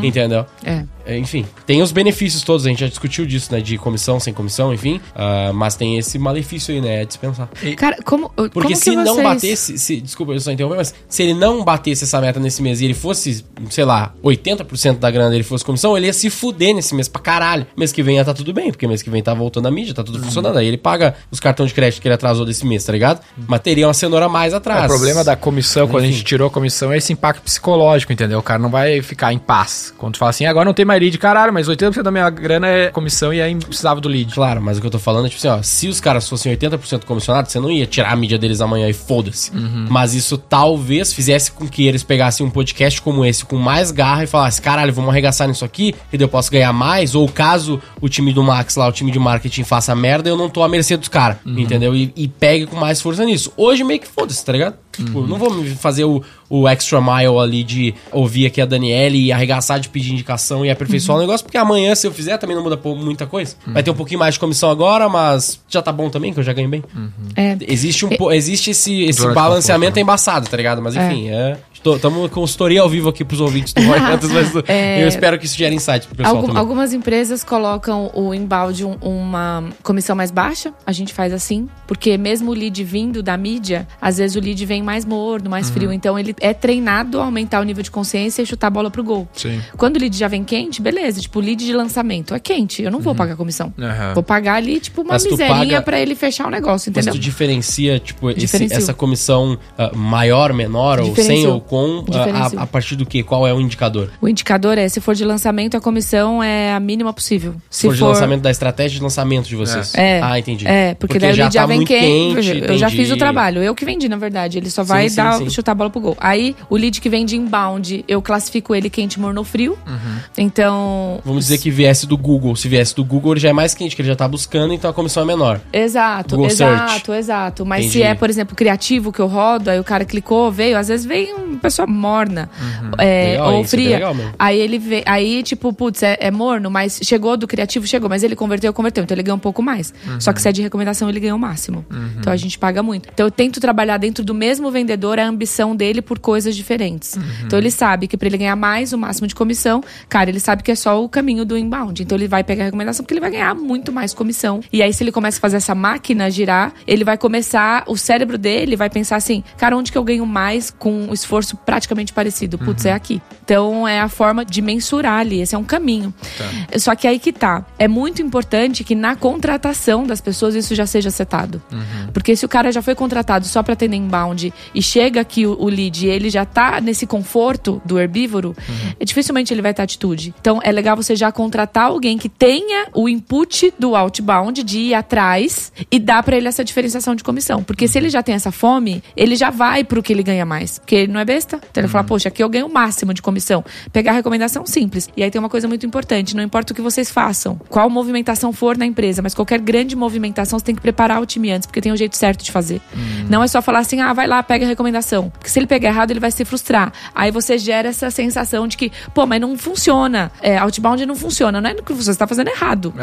Entendeu? É. É, Enfim, tem os benefícios todos, a gente já discutiu disso, né? De comissão, sem comissão, enfim. ah, mas tem esse malefício aí, né? É dispensar. Cara, como. Porque como se que não vocês... batesse, se, desculpa eu só interromper, mas se ele não batesse essa meta nesse mês e ele fosse, sei lá, 80% da grana dele fosse comissão, ele ia se fuder nesse mês pra caralho. Mês que vem ia tá tudo bem, porque mês que vem tá voltando a mídia, tá Uhum. tudo funcionando. Aí ele paga os cartões de crédito que ele atrasou desse mês, tá ligado? Mas teria uma cenoura mais atrás. O problema da comissão, quando a Enfim. gente tirou a comissão, é esse impacto psicológico, entendeu? O cara não vai ficar em paz. Quando tu fala assim, agora não tem mais lead, caralho, mas 80% da minha grana é comissão e aí precisava do lead. Claro, mas o que eu tô falando é tipo assim, ó, se os caras fossem 80% comissionados, você não ia tirar a mídia deles amanhã e foda-se. Uhum. Mas isso talvez fizesse com que eles pegassem um podcast como esse com mais garra e falassem, caralho, vamos arregaçar nisso aqui, que daí eu posso ganhar mais, ou caso o time do Max lá, o time de marketing faça merda, eu não tô à mercê dos caras, Uhum. entendeu? E, e pegue com mais força nisso. Hoje meio que foda-se, tá ligado? Tipo, Uhum. não vou me fazer o, o extra mile ali de ouvir aqui a Daniele e arregaçar de pedir indicação e aperfeiçoar o negócio, porque amanhã, se eu fizer, também não muda muita coisa. Vai ter um pouquinho mais de comissão agora, mas já tá bom também, que eu já ganho bem. É. Existe, um, existe esse, esse balanceamento conforto, né? embaçado, tá ligado? Mas enfim, é. Estamos com consultoria ao vivo aqui pros ouvintes do Roy mas É. eu espero que isso gere insights pro pessoal Algum- também. algumas empresas colocam o inbound um- uma comissão mais baixa. A gente faz assim. Porque mesmo o lead vindo da mídia, às vezes o lead vem mais morno, mais Uhum. frio. Então ele é treinado a aumentar o nível de consciência e chutar a bola pro gol. Sim. Quando o lead já vem quente, beleza. Tipo, o lead de lançamento é quente. Eu não vou pagar comissão. Aham. Vou pagar ali, tipo, uma Mas miserinha paga- pra ele fechar o negócio, Mas entendeu? tu diferencia, tipo, esse- essa comissão ah, maior, menor, ou sem ou com, Diferencio. a, a partir do que? Qual é o indicador? O indicador é, se for de lançamento, a comissão é a mínima possível. Se for de lançamento da estratégia de lançamento de vocês. É. Ah, entendi. É, porque, daí o lead já, tá vem muito quente. eu já fiz o trabalho. Eu que vendi, na verdade. Só Sim, vai sim, dar, sim. chutar a bola pro gol. Aí, o lead que vem de inbound, eu classifico ele quente, morno ou frio. Então. Vamos dizer que viesse do Google. Se viesse do Google, ele já é mais quente, que ele já tá buscando, então a comissão é menor. Exato, Google exato, Search. exato. Mas Entendi. se é, por exemplo, criativo que eu rodo, aí o cara clicou, veio, às vezes vem uma pessoa morna é, Uhum. Legal, ou hein? Isso é bem fria. legal mesmo. aí ele aí, tipo, putz, é, é morno, mas chegou do criativo, chegou, mas ele converteu, converteu. Então ele ganhou um pouco mais. Uhum. Só que se é de recomendação, ele ganhou o máximo. Então a gente paga muito. Então eu tento trabalhar dentro do mesmo vendedor a ambição dele por coisas diferentes. Uhum. Então ele sabe que pra ele ganhar mais, o máximo de comissão, cara, ele sabe que é só o caminho do inbound. Então ele vai pegar a recomendação porque ele vai ganhar muito mais comissão. E aí, se ele começa a fazer essa máquina girar, ele vai começar, o cérebro dele vai pensar assim, cara, onde que eu ganho mais com um esforço praticamente parecido? Putz, é aqui. Então é a forma de mensurar ali. Esse é um caminho. Só que aí que tá. É muito importante que na contratação das pessoas isso já seja setado. Porque se o cara já foi contratado só pra atender inbound e chega aqui o, o lead e ele já tá nesse conforto do herbívoro, é, dificilmente ele vai ter atitude. Então é legal você já contratar alguém que tenha o input do outbound de ir atrás e dar pra ele essa diferenciação de comissão. Porque se ele já tem essa fome, ele já vai pro que ele ganha mais. Porque ele não é besta. Então ele fala, poxa, aqui eu ganho o máximo de comissão. Pegar a recomendação simples. E aí tem uma coisa muito importante: não importa o que vocês façam, qual movimentação for na empresa, mas qualquer grande movimentação você tem que preparar o time antes, porque tem um jeito certo de fazer. Não é só falar assim, ah, vai lá, pega a recomendação. Porque se ele pegar errado, ele vai se frustrar. Aí você gera essa sensação de que, pô, mas não funciona. É, outbound não funciona. Não é que você está fazendo errado.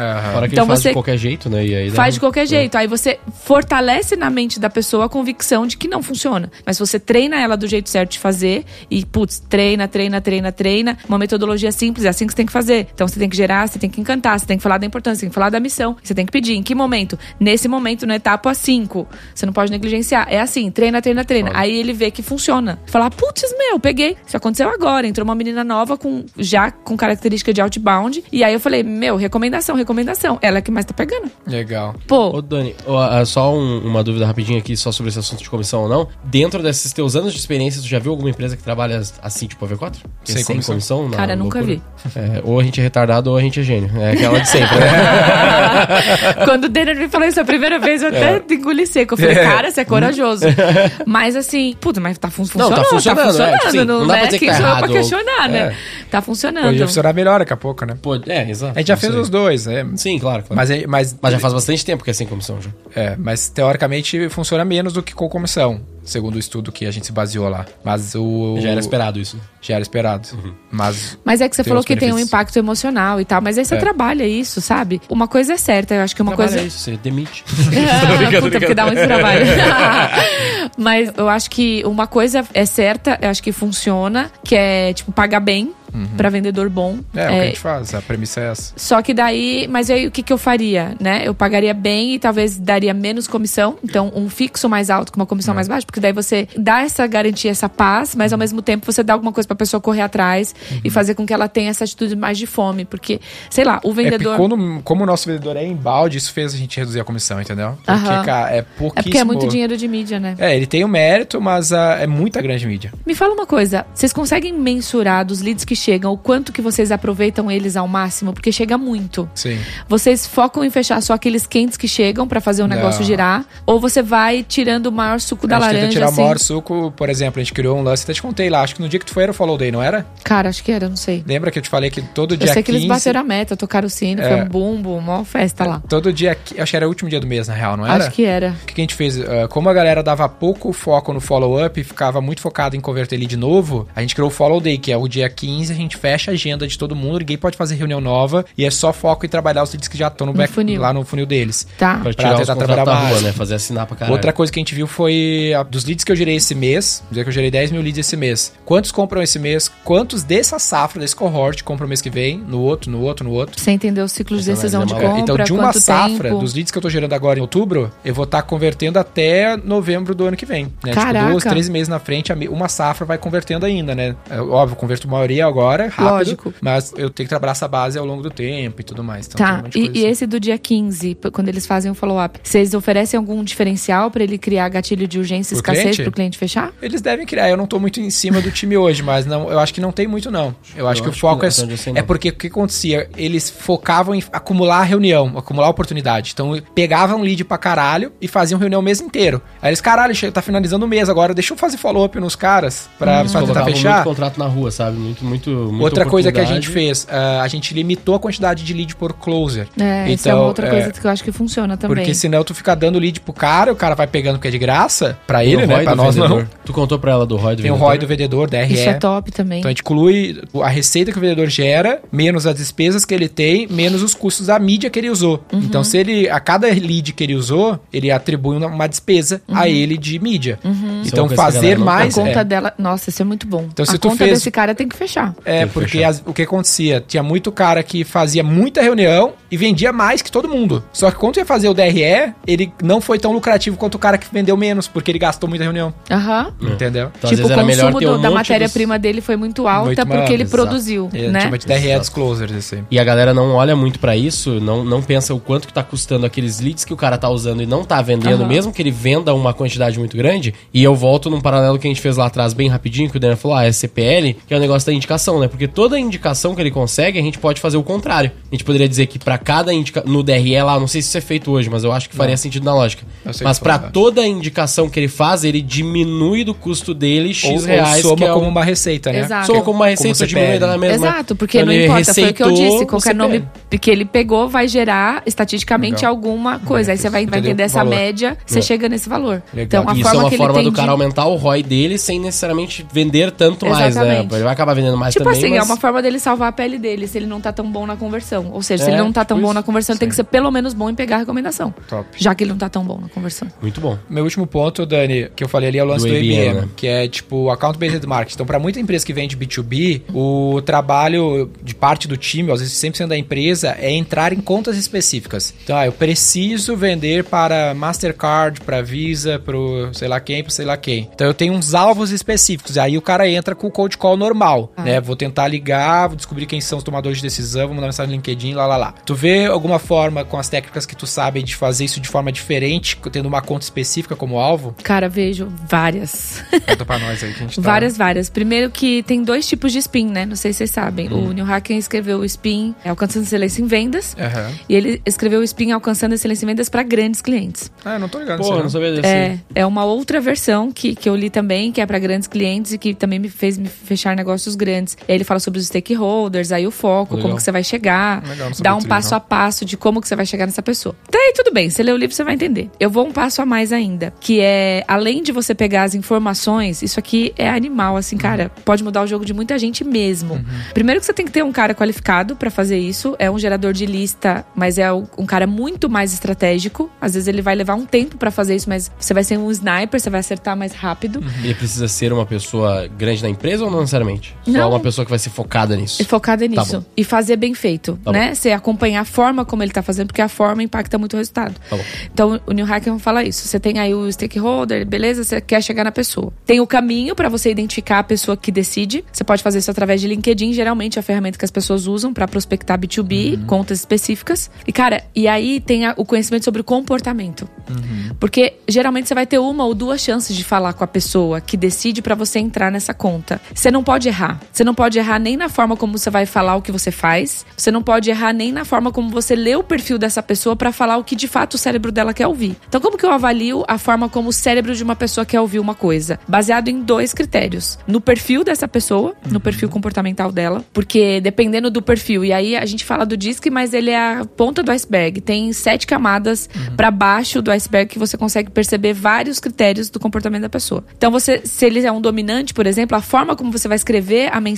Que Então ele faz você de qualquer jeito, né? E aí Faz de qualquer jeito. Aí você fortalece na mente da pessoa a convicção de que não funciona. Mas você treina ela do jeito certo de fazer e, putz, treina, treina, treina, treina. Uma metodologia simples, é assim que você tem que fazer. Então você tem que gerar, você tem que encantar, você tem que falar da importância, você tem que falar da missão. Você tem que pedir. Em que momento? Nesse momento, na etapa 5. Você não pode negligenciar. É assim, treina, treina, treina. Aí ele vê que funciona. Falar, putz, meu, peguei. Isso aconteceu agora. Entrou uma menina nova com já com característica de outbound. E aí eu falei, meu, recomendação, recomendação. Ela é que mais tá pegando. Legal. Pô, Ô, Dani, ó, ah, só um- uma dúvida rapidinho aqui, só sobre esse assunto de comissão ou não. Dentro desses teus anos de experiência, tu já viu alguma empresa que trabalha assim, tipo a V4? Que é Sem comissão? na Cara, nunca loucura? É, ou a gente é retardado ou a gente é gênio. É aquela de sempre, né? Quando o Denner me falou isso a primeira vez, eu É. até engoli seco. Eu falei, cara, você é corajoso. mas assim, puta, mas tá fun Não, funcionando. tá funcionando, é, tipo assim, não, não dá pra né? dizer que Quem tá sou eu pra errado, questionar, né? é. Tá Pode funcionando. funcionar melhor daqui a pouco, né? Pô, é, exato. A gente já fez os dois, né? Sim, claro, claro. Mas, é- mas, Mas já faz bastante tempo que é sem comissão já. É, mas teoricamente funciona menos do que com comissão, segundo o estudo que a gente se baseou lá. Mas o. Já era esperado isso. Já era esperado. Mas. Mas é que você falou que tem um benefícios. impacto emocional e tal, mas aí você É. trabalha isso, sabe? Uma coisa é certa, eu acho que uma Trabalha coisa. isso, você demite. Ah, Puta, porque dá muito trabalho. Mas eu acho que uma coisa é certa, eu acho que funciona, que é, tipo, pagar bem pra vendedor bom. É, o que a gente faz, a premissa é essa. Só que daí, mas aí o que, que eu faria, né? Eu pagaria bem e talvez daria menos comissão. Então, um fixo mais alto com uma comissão É. mais baixa, porque daí você dá essa garantia, essa paz, mas ao mesmo tempo você dá alguma coisa pra pessoa correr atrás Uhum. e fazer com que ela tenha essa atitude mais de fome. Porque, sei lá, o É vendedor. quando, como o nosso vendedor é embalde, isso fez a gente reduzir a comissão, entendeu? Porque, Aham. cara, é é pouquíssimo. porque é muito dinheiro de mídia, né? É, ele tem o mérito, mas ah, é muita grande mídia. Me fala uma coisa, vocês conseguem mensurar dos leads que chegam o quanto que vocês aproveitam eles ao máximo? Porque chega muito. Sim. Vocês focam em fechar só aqueles quentes que chegam pra fazer o negócio Não. girar? Ou você vai tirando o maior suco da a gente laranja? tenta tirar assim? o maior suco, por exemplo, a gente criou um lance, até te contei lá, acho que no dia que tu foi era o Follow Day, não era? Cara, acho que era, não sei. Lembra que eu te falei que todo Eu dia sei que 15... eles bateram a meta, tocaram o sino, É. foi um bumbo, uma festa lá. Todo dia, acho que era o último dia do mês, na real, não era? Acho que era. O que que a gente fez? Ah, como a galera dava pouco foco no follow-up e ficava muito focado em converter lead novo, a gente criou o Follow Day, que é o dia 15, a gente fecha a agenda de todo mundo, ninguém pode fazer reunião nova e é só foco em trabalhar os leads que já estão no, No back, funil. lá no funil deles. Tá. Pra tirar os tentar trabalhar da rua, mais. né? Fazer assinar pra caralho. Outra coisa que a gente viu foi a- dos leads que eu gerei esse mês, dizer que eu gerei 10 mil leads esse mês. Quantos compram esse mês? Quantos dessa safra, desse cohort, compram mês que vem? No outro, no outro, no outro? Você entendeu o ciclo de Essa decisão de é compra, então, de uma safra, tempo. dos leads que eu tô gerando agora em outubro, eu vou estar convertendo até novembro do ano que vem. Né? Caraca. Tipo, duas, três meses na frente, uma safra vai convertendo ainda, né? É, óbvio, eu converto a maioria agora, rápido. Lógico. Mas eu tenho que trabalhar essa base ao longo do tempo e tudo mais. Então, tem um Tá, monte de e, coisa e assim. esse do dia 15, p- quando eles fazem o follow-up, vocês oferecem algum diferencial pra ele criar gatilho de urgência e escassez cliente? pro cliente fechar? Eles devem criar. Eu não tô muito em cima do time hoje, mas não, eu acho que não tem muito, não. Eu acho que o acho foco que é, onde eu sei, é não. porque o que acontecia? Eles focavam em acumular reunião, acumular oportunidade. Então, pegavam lead pra caralho e faziam reunião o mês inteiro. Aí eles, caralho, tá finalizando o mês agora, deixa eu fazer follow-up nos caras pra, Eles pra tentar fechar. muito contrato na rua, sabe? Muito, muito, muita Outra coisa que a gente fez, ah, a gente limitou a quantidade de lead por closer. É, é Então, uma outra é, coisa que eu acho que funciona também. Porque senão tu fica dando lead pro cara, o cara vai pegando que é de graça, pra Tem o ele, né? Pra nós não. vendedor. Tu contou pra ela do ROI do Tem o vendedor? ROI do vendedor, DRE. Isso é top também. Então a gente inclui a receita que o vendedor gera, menos as despesas que ele tem, menos os custos da mídia que ele usou. Uhum. Então, se ele, a cada lead que ele usou, ele atribui uma, despesa Uhum. a ele de mídia. Isso é Então, fazer não a mais. conta é, dela. Nossa, isso é muito bom. Então, se a tu conta fez- desse cara tem que fechar. É, porque as- o que acontecia? Tinha muito cara que fazia muita reunião e vendia mais que todo mundo. Só que quando ia fazer o DRE, ele não foi tão lucrativo quanto o cara que vendeu menos, porque ele gastou muita reunião. Aham. Entendeu? Então, tipo, o consumo do- um da matéria-prima dele foi muito alta Muito porque maior, ele exato. produziu, Ele né? chama de DRE Exato. Disclosures, assim. E a galera não olha muito pra isso, não, não pensa o quanto que tá custando aqueles leads que o cara tá usando e não tá vendendo, Aham. mesmo que ele venda uma quantidade muito grande. E eu volto num paralelo que a gente fez lá atrás bem rapidinho, que o Daniel falou, ah, é CPL, que é o negócio da indicação, né? Porque toda indicação que ele consegue, a gente pode fazer o contrário. A gente poderia dizer que pra cada indicação, no DRE lá, não sei se isso é feito hoje, mas eu acho que faria sentido na lógica. Mas foi, né? toda indicação que ele faz, ele diminui do custo dele X Ou, ou reais, soma que é como o... uma receita, né? Exato. Soma como uma receita, CPL. diminui da mesma... Exato, porque Então, não importa, foi o que eu receitou disse. Qualquer nome que ele pegou vai gerar estatisticamente Legal. alguma coisa. Aí você vai, vai Entendeu? entender essa Valor. média, você É. chega nesse valor. Legal. Então, a Isso forma é uma que forma do cara de... aumentar o ROI dele sem necessariamente vender tanto mais, né? Exatamente. Ele vai acabar vendendo mais Tipo também, assim, é mas... uma forma dele salvar a pele dele, se ele não tá tão bom na conversão. Ou seja, se É, ele não tá tão tipo bom isso. na conversão, ele tem que ser pelo menos bom em pegar a recomendação. Top. Já que ele não tá tão bom na conversão. Muito bom. Meu último ponto, Dani, que eu falei ali é o lance Do do, ABM, né? que é tipo o Account Based Marketing. Então, para muita empresa que vende B2B, o trabalho de parte do time, às vezes 100% da empresa, é entrar em contas específicas. Então, ah, eu preciso vender para Mastercard, para Visa, para sei lá quem, para sei lá quem. Então, eu tenho uns alvos específicos. Aí o cara entra com o cold call normal, Ah. né? Vou tentar ligar, vou descobrir quem são os tomadores de decisão, vou mandar mensagem no LinkedIn, lá, lá, lá. Tu vê alguma forma com as técnicas que tu sabe de fazer isso de forma diferente, tendo uma conta específica como alvo? Cara, vejo várias. Conta pra nós aí que a gente tá... Várias, várias. Primeiro que tem dois tipos de spin, né? Não sei se vocês sabem. Hum. O Neil Hacken escreveu o spin Alcançando Excelência em Vendas. Aham. E ele escreveu o spin Alcançando Excelência em Vendas para grandes clientes. Ah, não tô ligado Pô, eu não aí, sabia desse. É, é uma outra versão que, que eu li também, que é para grandes clientes e que também me fez me fechar negócios grandes. Ele fala sobre os stakeholders, aí o foco, Legal. como que você vai chegar, Legal, dá um passo não. a passo de como que você vai chegar nessa pessoa. Até aí tudo bem, você lê o livro você vai entender. Eu vou um passo a mais ainda, que é além de você pegar as informações, isso aqui é animal, assim, cara, pode mudar o jogo de muita gente mesmo. Primeiro que você tem que ter um cara qualificado para fazer isso, é um gerador de lista, mas é um cara muito mais estratégico. Às vezes ele vai levar um tempo para fazer isso, mas você vai ser um sniper, você vai acertar mais rápido. Ele precisa ser uma pessoa grande na empresa ou não necessariamente? Só Não. Uma pessoa que vai ser focada nisso. E focada Tá nisso. bom. e fazer bem feito, Tá né? Você acompanhar a forma como ele tá fazendo, porque a forma impacta muito o resultado. Tá bom. Então, o New Hacker fala isso. Você tem aí o stakeholder, beleza? Você quer chegar na pessoa. Tem o caminho para você identificar a pessoa que decide. Você pode fazer isso através de LinkedIn, geralmente é a ferramenta que as pessoas usam para prospectar B2B, Uhum. contas específicas. E, cara, e aí tem a- o conhecimento sobre o comportamento. Uhum. Porque geralmente você vai ter uma ou duas chances de falar com a pessoa que decide para você entrar nessa conta. Você não pode errar. Você não pode errar nem na forma como você vai falar o que você faz. Você não pode errar nem na forma como você lê o perfil dessa pessoa para falar o que de fato o cérebro dela quer ouvir. Então, como que eu avalio a forma como o cérebro de uma pessoa quer ouvir uma coisa? Baseado em dois critérios: no perfil dessa pessoa, no perfil comportamental dela, porque dependendo do perfil, e aí a gente fala do DISC, mas ele é a ponta do iceberg. Tem sete camadas pra baixo do iceberg que você consegue perceber vários critérios do comportamento da pessoa. Então, você, se ele é um dominante, por exemplo, a forma como você vai escrever a mensagem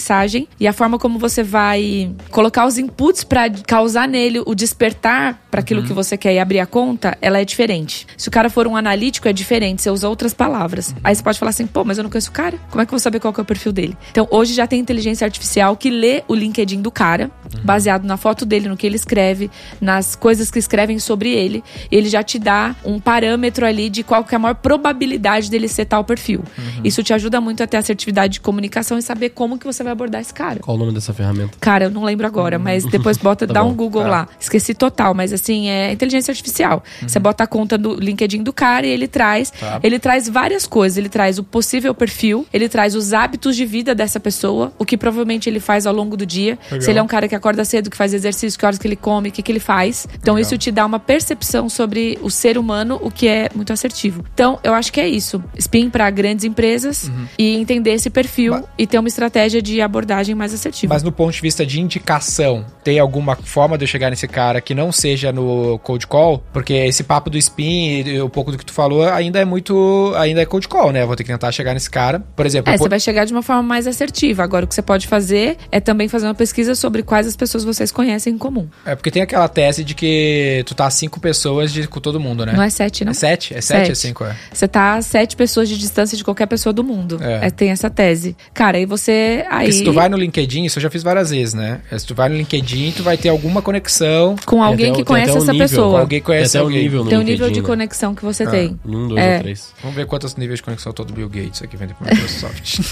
e a forma como você vai colocar os inputs pra causar nele o despertar para aquilo que você quer e abrir a conta, ela é diferente. Se o cara for um analítico, é diferente, você usa outras palavras. Aí você pode falar assim, pô, mas eu não conheço o cara, como é que eu vou saber qual que é o perfil dele? Então, hoje já tem inteligência artificial que lê o LinkedIn do cara, baseado na foto dele, no que ele escreve, nas coisas que escrevem sobre ele, ele já te dá um parâmetro ali de qual que é a maior probabilidade dele ser tal perfil. Isso te ajuda muito a ter assertividade de comunicação e saber como que você vai abordar esse cara. Qual o nome dessa ferramenta? Cara, eu não lembro agora, mas depois bota, Tá dá bom, um Google tá. lá. Esqueci total, mas assim, é inteligência artificial. Você bota a conta do LinkedIn do cara e ele traz, Tá. ele traz várias coisas. Ele traz o possível perfil, ele traz os hábitos de vida dessa pessoa, o que provavelmente ele faz ao longo do dia. Legal. Se ele é um cara que acorda cedo, que faz exercício, que horas que ele come, o que, que ele faz. Então Legal. isso te dá uma percepção sobre o ser humano, o que é muito assertivo. Então, eu acho que é isso. Spin para grandes empresas Uhum. e entender esse perfil e ter uma estratégia de abordagem mais assertiva. Mas no ponto de vista de indicação, tem alguma forma de eu chegar nesse cara que não seja no cold call? Porque esse papo do spin e um pouco do que tu falou ainda é muito. ainda é cold call, né? Eu vou ter que tentar chegar nesse cara. Por exemplo, É, po- você vai chegar de uma forma mais assertiva. Agora, o que você pode fazer é também fazer uma pesquisa sobre quais as pessoas vocês conhecem em comum. é porque tem aquela tese de que tu tá cinco pessoas de, com todo mundo, né? Não é é sete, não? É sete? É sete, é cinco, é. Você tá sete pessoas de distância de qualquer pessoa do mundo. É. É, tem essa tese. Cara, aí você. Aí, Porque se tu vai no LinkedIn, isso eu já fiz várias vezes, né? Se tu vai no LinkedIn, tu vai ter alguma conexão com alguém até que o- tem conhece um essa nível, pessoa. com alguém que Tem conhece até um alguém. nível no Tem um nível de né? conexão que você tem. Um, dois É. ou três. Vamos ver quantos níveis de conexão todo Bill Gates aqui vem pro Microsoft.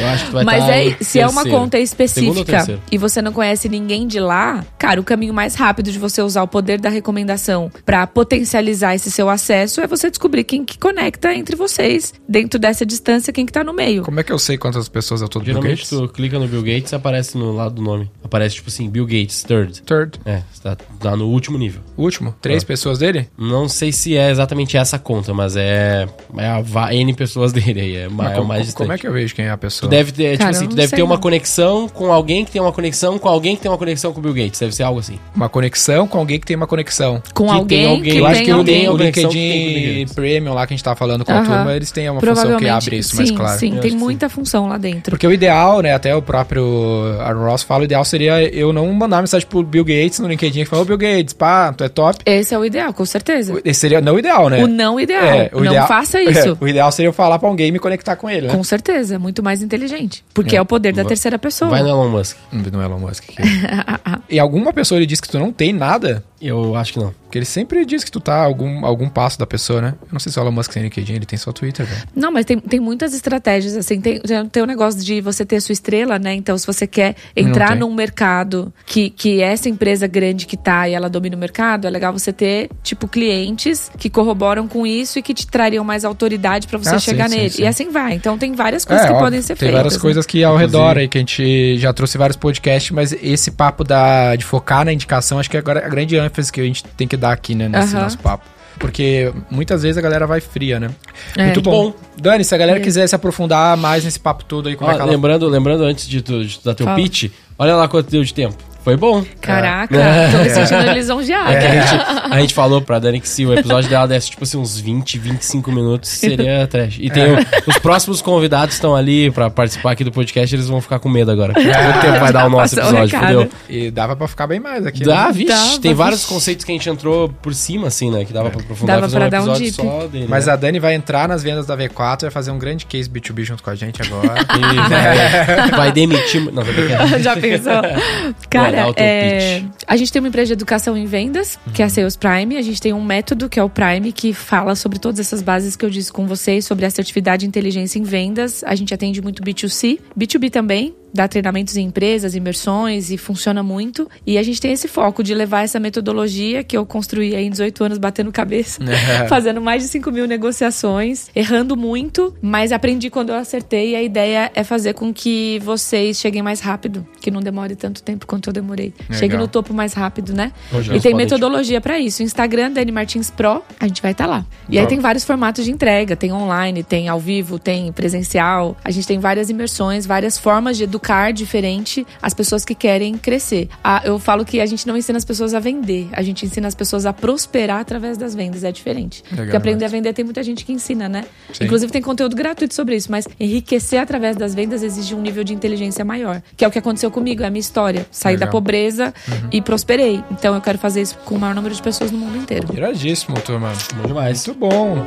Eu acho que tu vai Mas tá é, se é uma conta específica e você não conhece ninguém de lá, cara, o caminho mais rápido de você usar o poder da recomendação pra potencializar esse seu acesso é você descobrir quem que conecta entre vocês, dentro dessa distância, quem que tá no meio. Como é que eu sei quantas pessoas é todo Bill Geralmente Gates? tu clica no Bill Gates e aparece no lado do nome. Aparece tipo assim, Bill Gates, third. Third. É, você tá, tá no último nível. Último. Três Ah. pessoas dele? Não sei se é exatamente essa conta, mas é, é a N pessoas dele aí. É, ma- Mas é como, mais distante. como é que eu vejo quem é a Tu pessoa? deve ter, tipo Cara, assim, eu tu deve ter uma não. conexão com alguém que tem uma conexão com alguém que tem uma conexão com o Bill Gates. Deve ser algo assim. Uma conexão com alguém que tem uma conexão. Com Que tem alguém, alguém- que eu acho que o, alguém. o Bill LinkedIn Gates. Premium lá que a gente tava falando com a Aham. turma, eles têm uma função que abre isso sim, mais claro. sim, Eu tem muita função lá dentro. Porque o ideal, né, até o próprio Aaron Ross fala, o ideal seria eu não mandar mensagem pro Bill Gates no LinkedIn que fala, ô Bill Gates, pá, tu é top. Esse é o ideal, com certeza. Esse seria não o ideal, né? O não ideal. É, o não ideal- faça isso. É, o ideal seria eu falar pra alguém e me conectar com ele, né? Com certeza, é muito mais inteligente. Porque é, o poder da terceira pessoa. Vai no Elon Musk. Não é Elon Musk. Que... e alguma pessoa ele diz que tu não tem nada, Eu acho que não. porque ele sempre diz que tu tá a algum, algum passo da pessoa, né? Eu não sei se o Elon Musk tem LinkedIn, ele tem só Twitter, velho. Não, mas tem, tem muitas estratégias, assim, tem, tem o negócio de você ter a sua estrela, né? Então, se você quer entrar tem. num mercado que, que essa empresa grande que tá e ela domina o mercado, é legal você ter, tipo, clientes que corroboram com isso e que te trariam mais autoridade pra você Ah, sim, chegar sim, nele. sim. E assim vai. Então, tem várias coisas que óbvio, podem ser tem feitas. várias né? coisas que ao Inclusive- redor aí que a gente já trouxe vários podcasts, mas esse papo da, de focar na indicação, acho que é agora a grande ênfase que a gente tem que dar aqui, né, nesse Aham. nosso papo. Porque muitas vezes a galera vai fria, né? É. Muito bom. Bom. Dani, se a galera É. quiser se aprofundar mais nesse papo todo aí, como Ó, é que ela... lembrando, lembrando antes de tu, de tu dar teu Fala. pitch, olha lá quanto deu de tempo. Foi bom. Caraca, tô me sentindo lisonjeada. É que a, gente, a gente falou pra Dani que se o episódio dela desse, tipo assim, uns 20, 25 minutos, seria trash. E tem o- os próximos convidados estão ali pra participar aqui do podcast, eles vão ficar com medo agora. Quanto tempo vai dar o nosso passou o episódio, fudeu? E dava pra ficar bem mais aqui. Dá, né? vixe, Dava, tem vários vixe. conceitos que a gente entrou por cima, assim, né? Que dava pra aprofundar Dava fazer pra um dar um episódio deep. só dele. Mas né? a Dani vai entrar nas vendas da V4 vai fazer um grande case B2B junto com a gente agora. E vai, vai demitir. Não. Já pensou? Vai Cara, é, a gente tem uma empresa de educação em vendas, que é a Sales Prime. A gente tem um método, que é o Prime, que fala sobre todas essas bases que eu disse com vocês, sobre assertividade e inteligência em vendas. A gente atende muito B2C, B2B também. Dá treinamentos em empresas, imersões e funciona muito. E a gente tem esse foco de levar essa metodologia que eu construí aí em 18 anos batendo cabeça, fazendo mais de 5 mil negociações, errando muito, mas aprendi quando eu acertei. E a ideia é fazer com que vocês cheguem mais rápido, que não demore tanto tempo quanto eu demorei. Chegue Legal. no topo mais rápido, né? Hoje e tem metodologia pra isso. Instagram, Dani Martins Pro, a gente vai estar lá. E aí Top. tem vários formatos de entrega: tem online, tem ao vivo, tem presencial. A gente tem várias imersões, várias formas de educar diferente as pessoas que querem crescer. Ah, eu falo que a gente não ensina as pessoas a vender, a gente ensina as pessoas a prosperar através das vendas. É diferente. Legal, Porque aprender mas- a vender tem muita gente que ensina, né? Sim. Inclusive tem conteúdo gratuito sobre isso, mas enriquecer através das vendas exige um nível de inteligência maior. Que é o que aconteceu comigo, é a minha história. Saí Legal. da pobreza e prosperei. Então eu quero fazer isso com o maior número de pessoas no mundo inteiro. Iradíssimo, turma. Bom demais. Muito bom.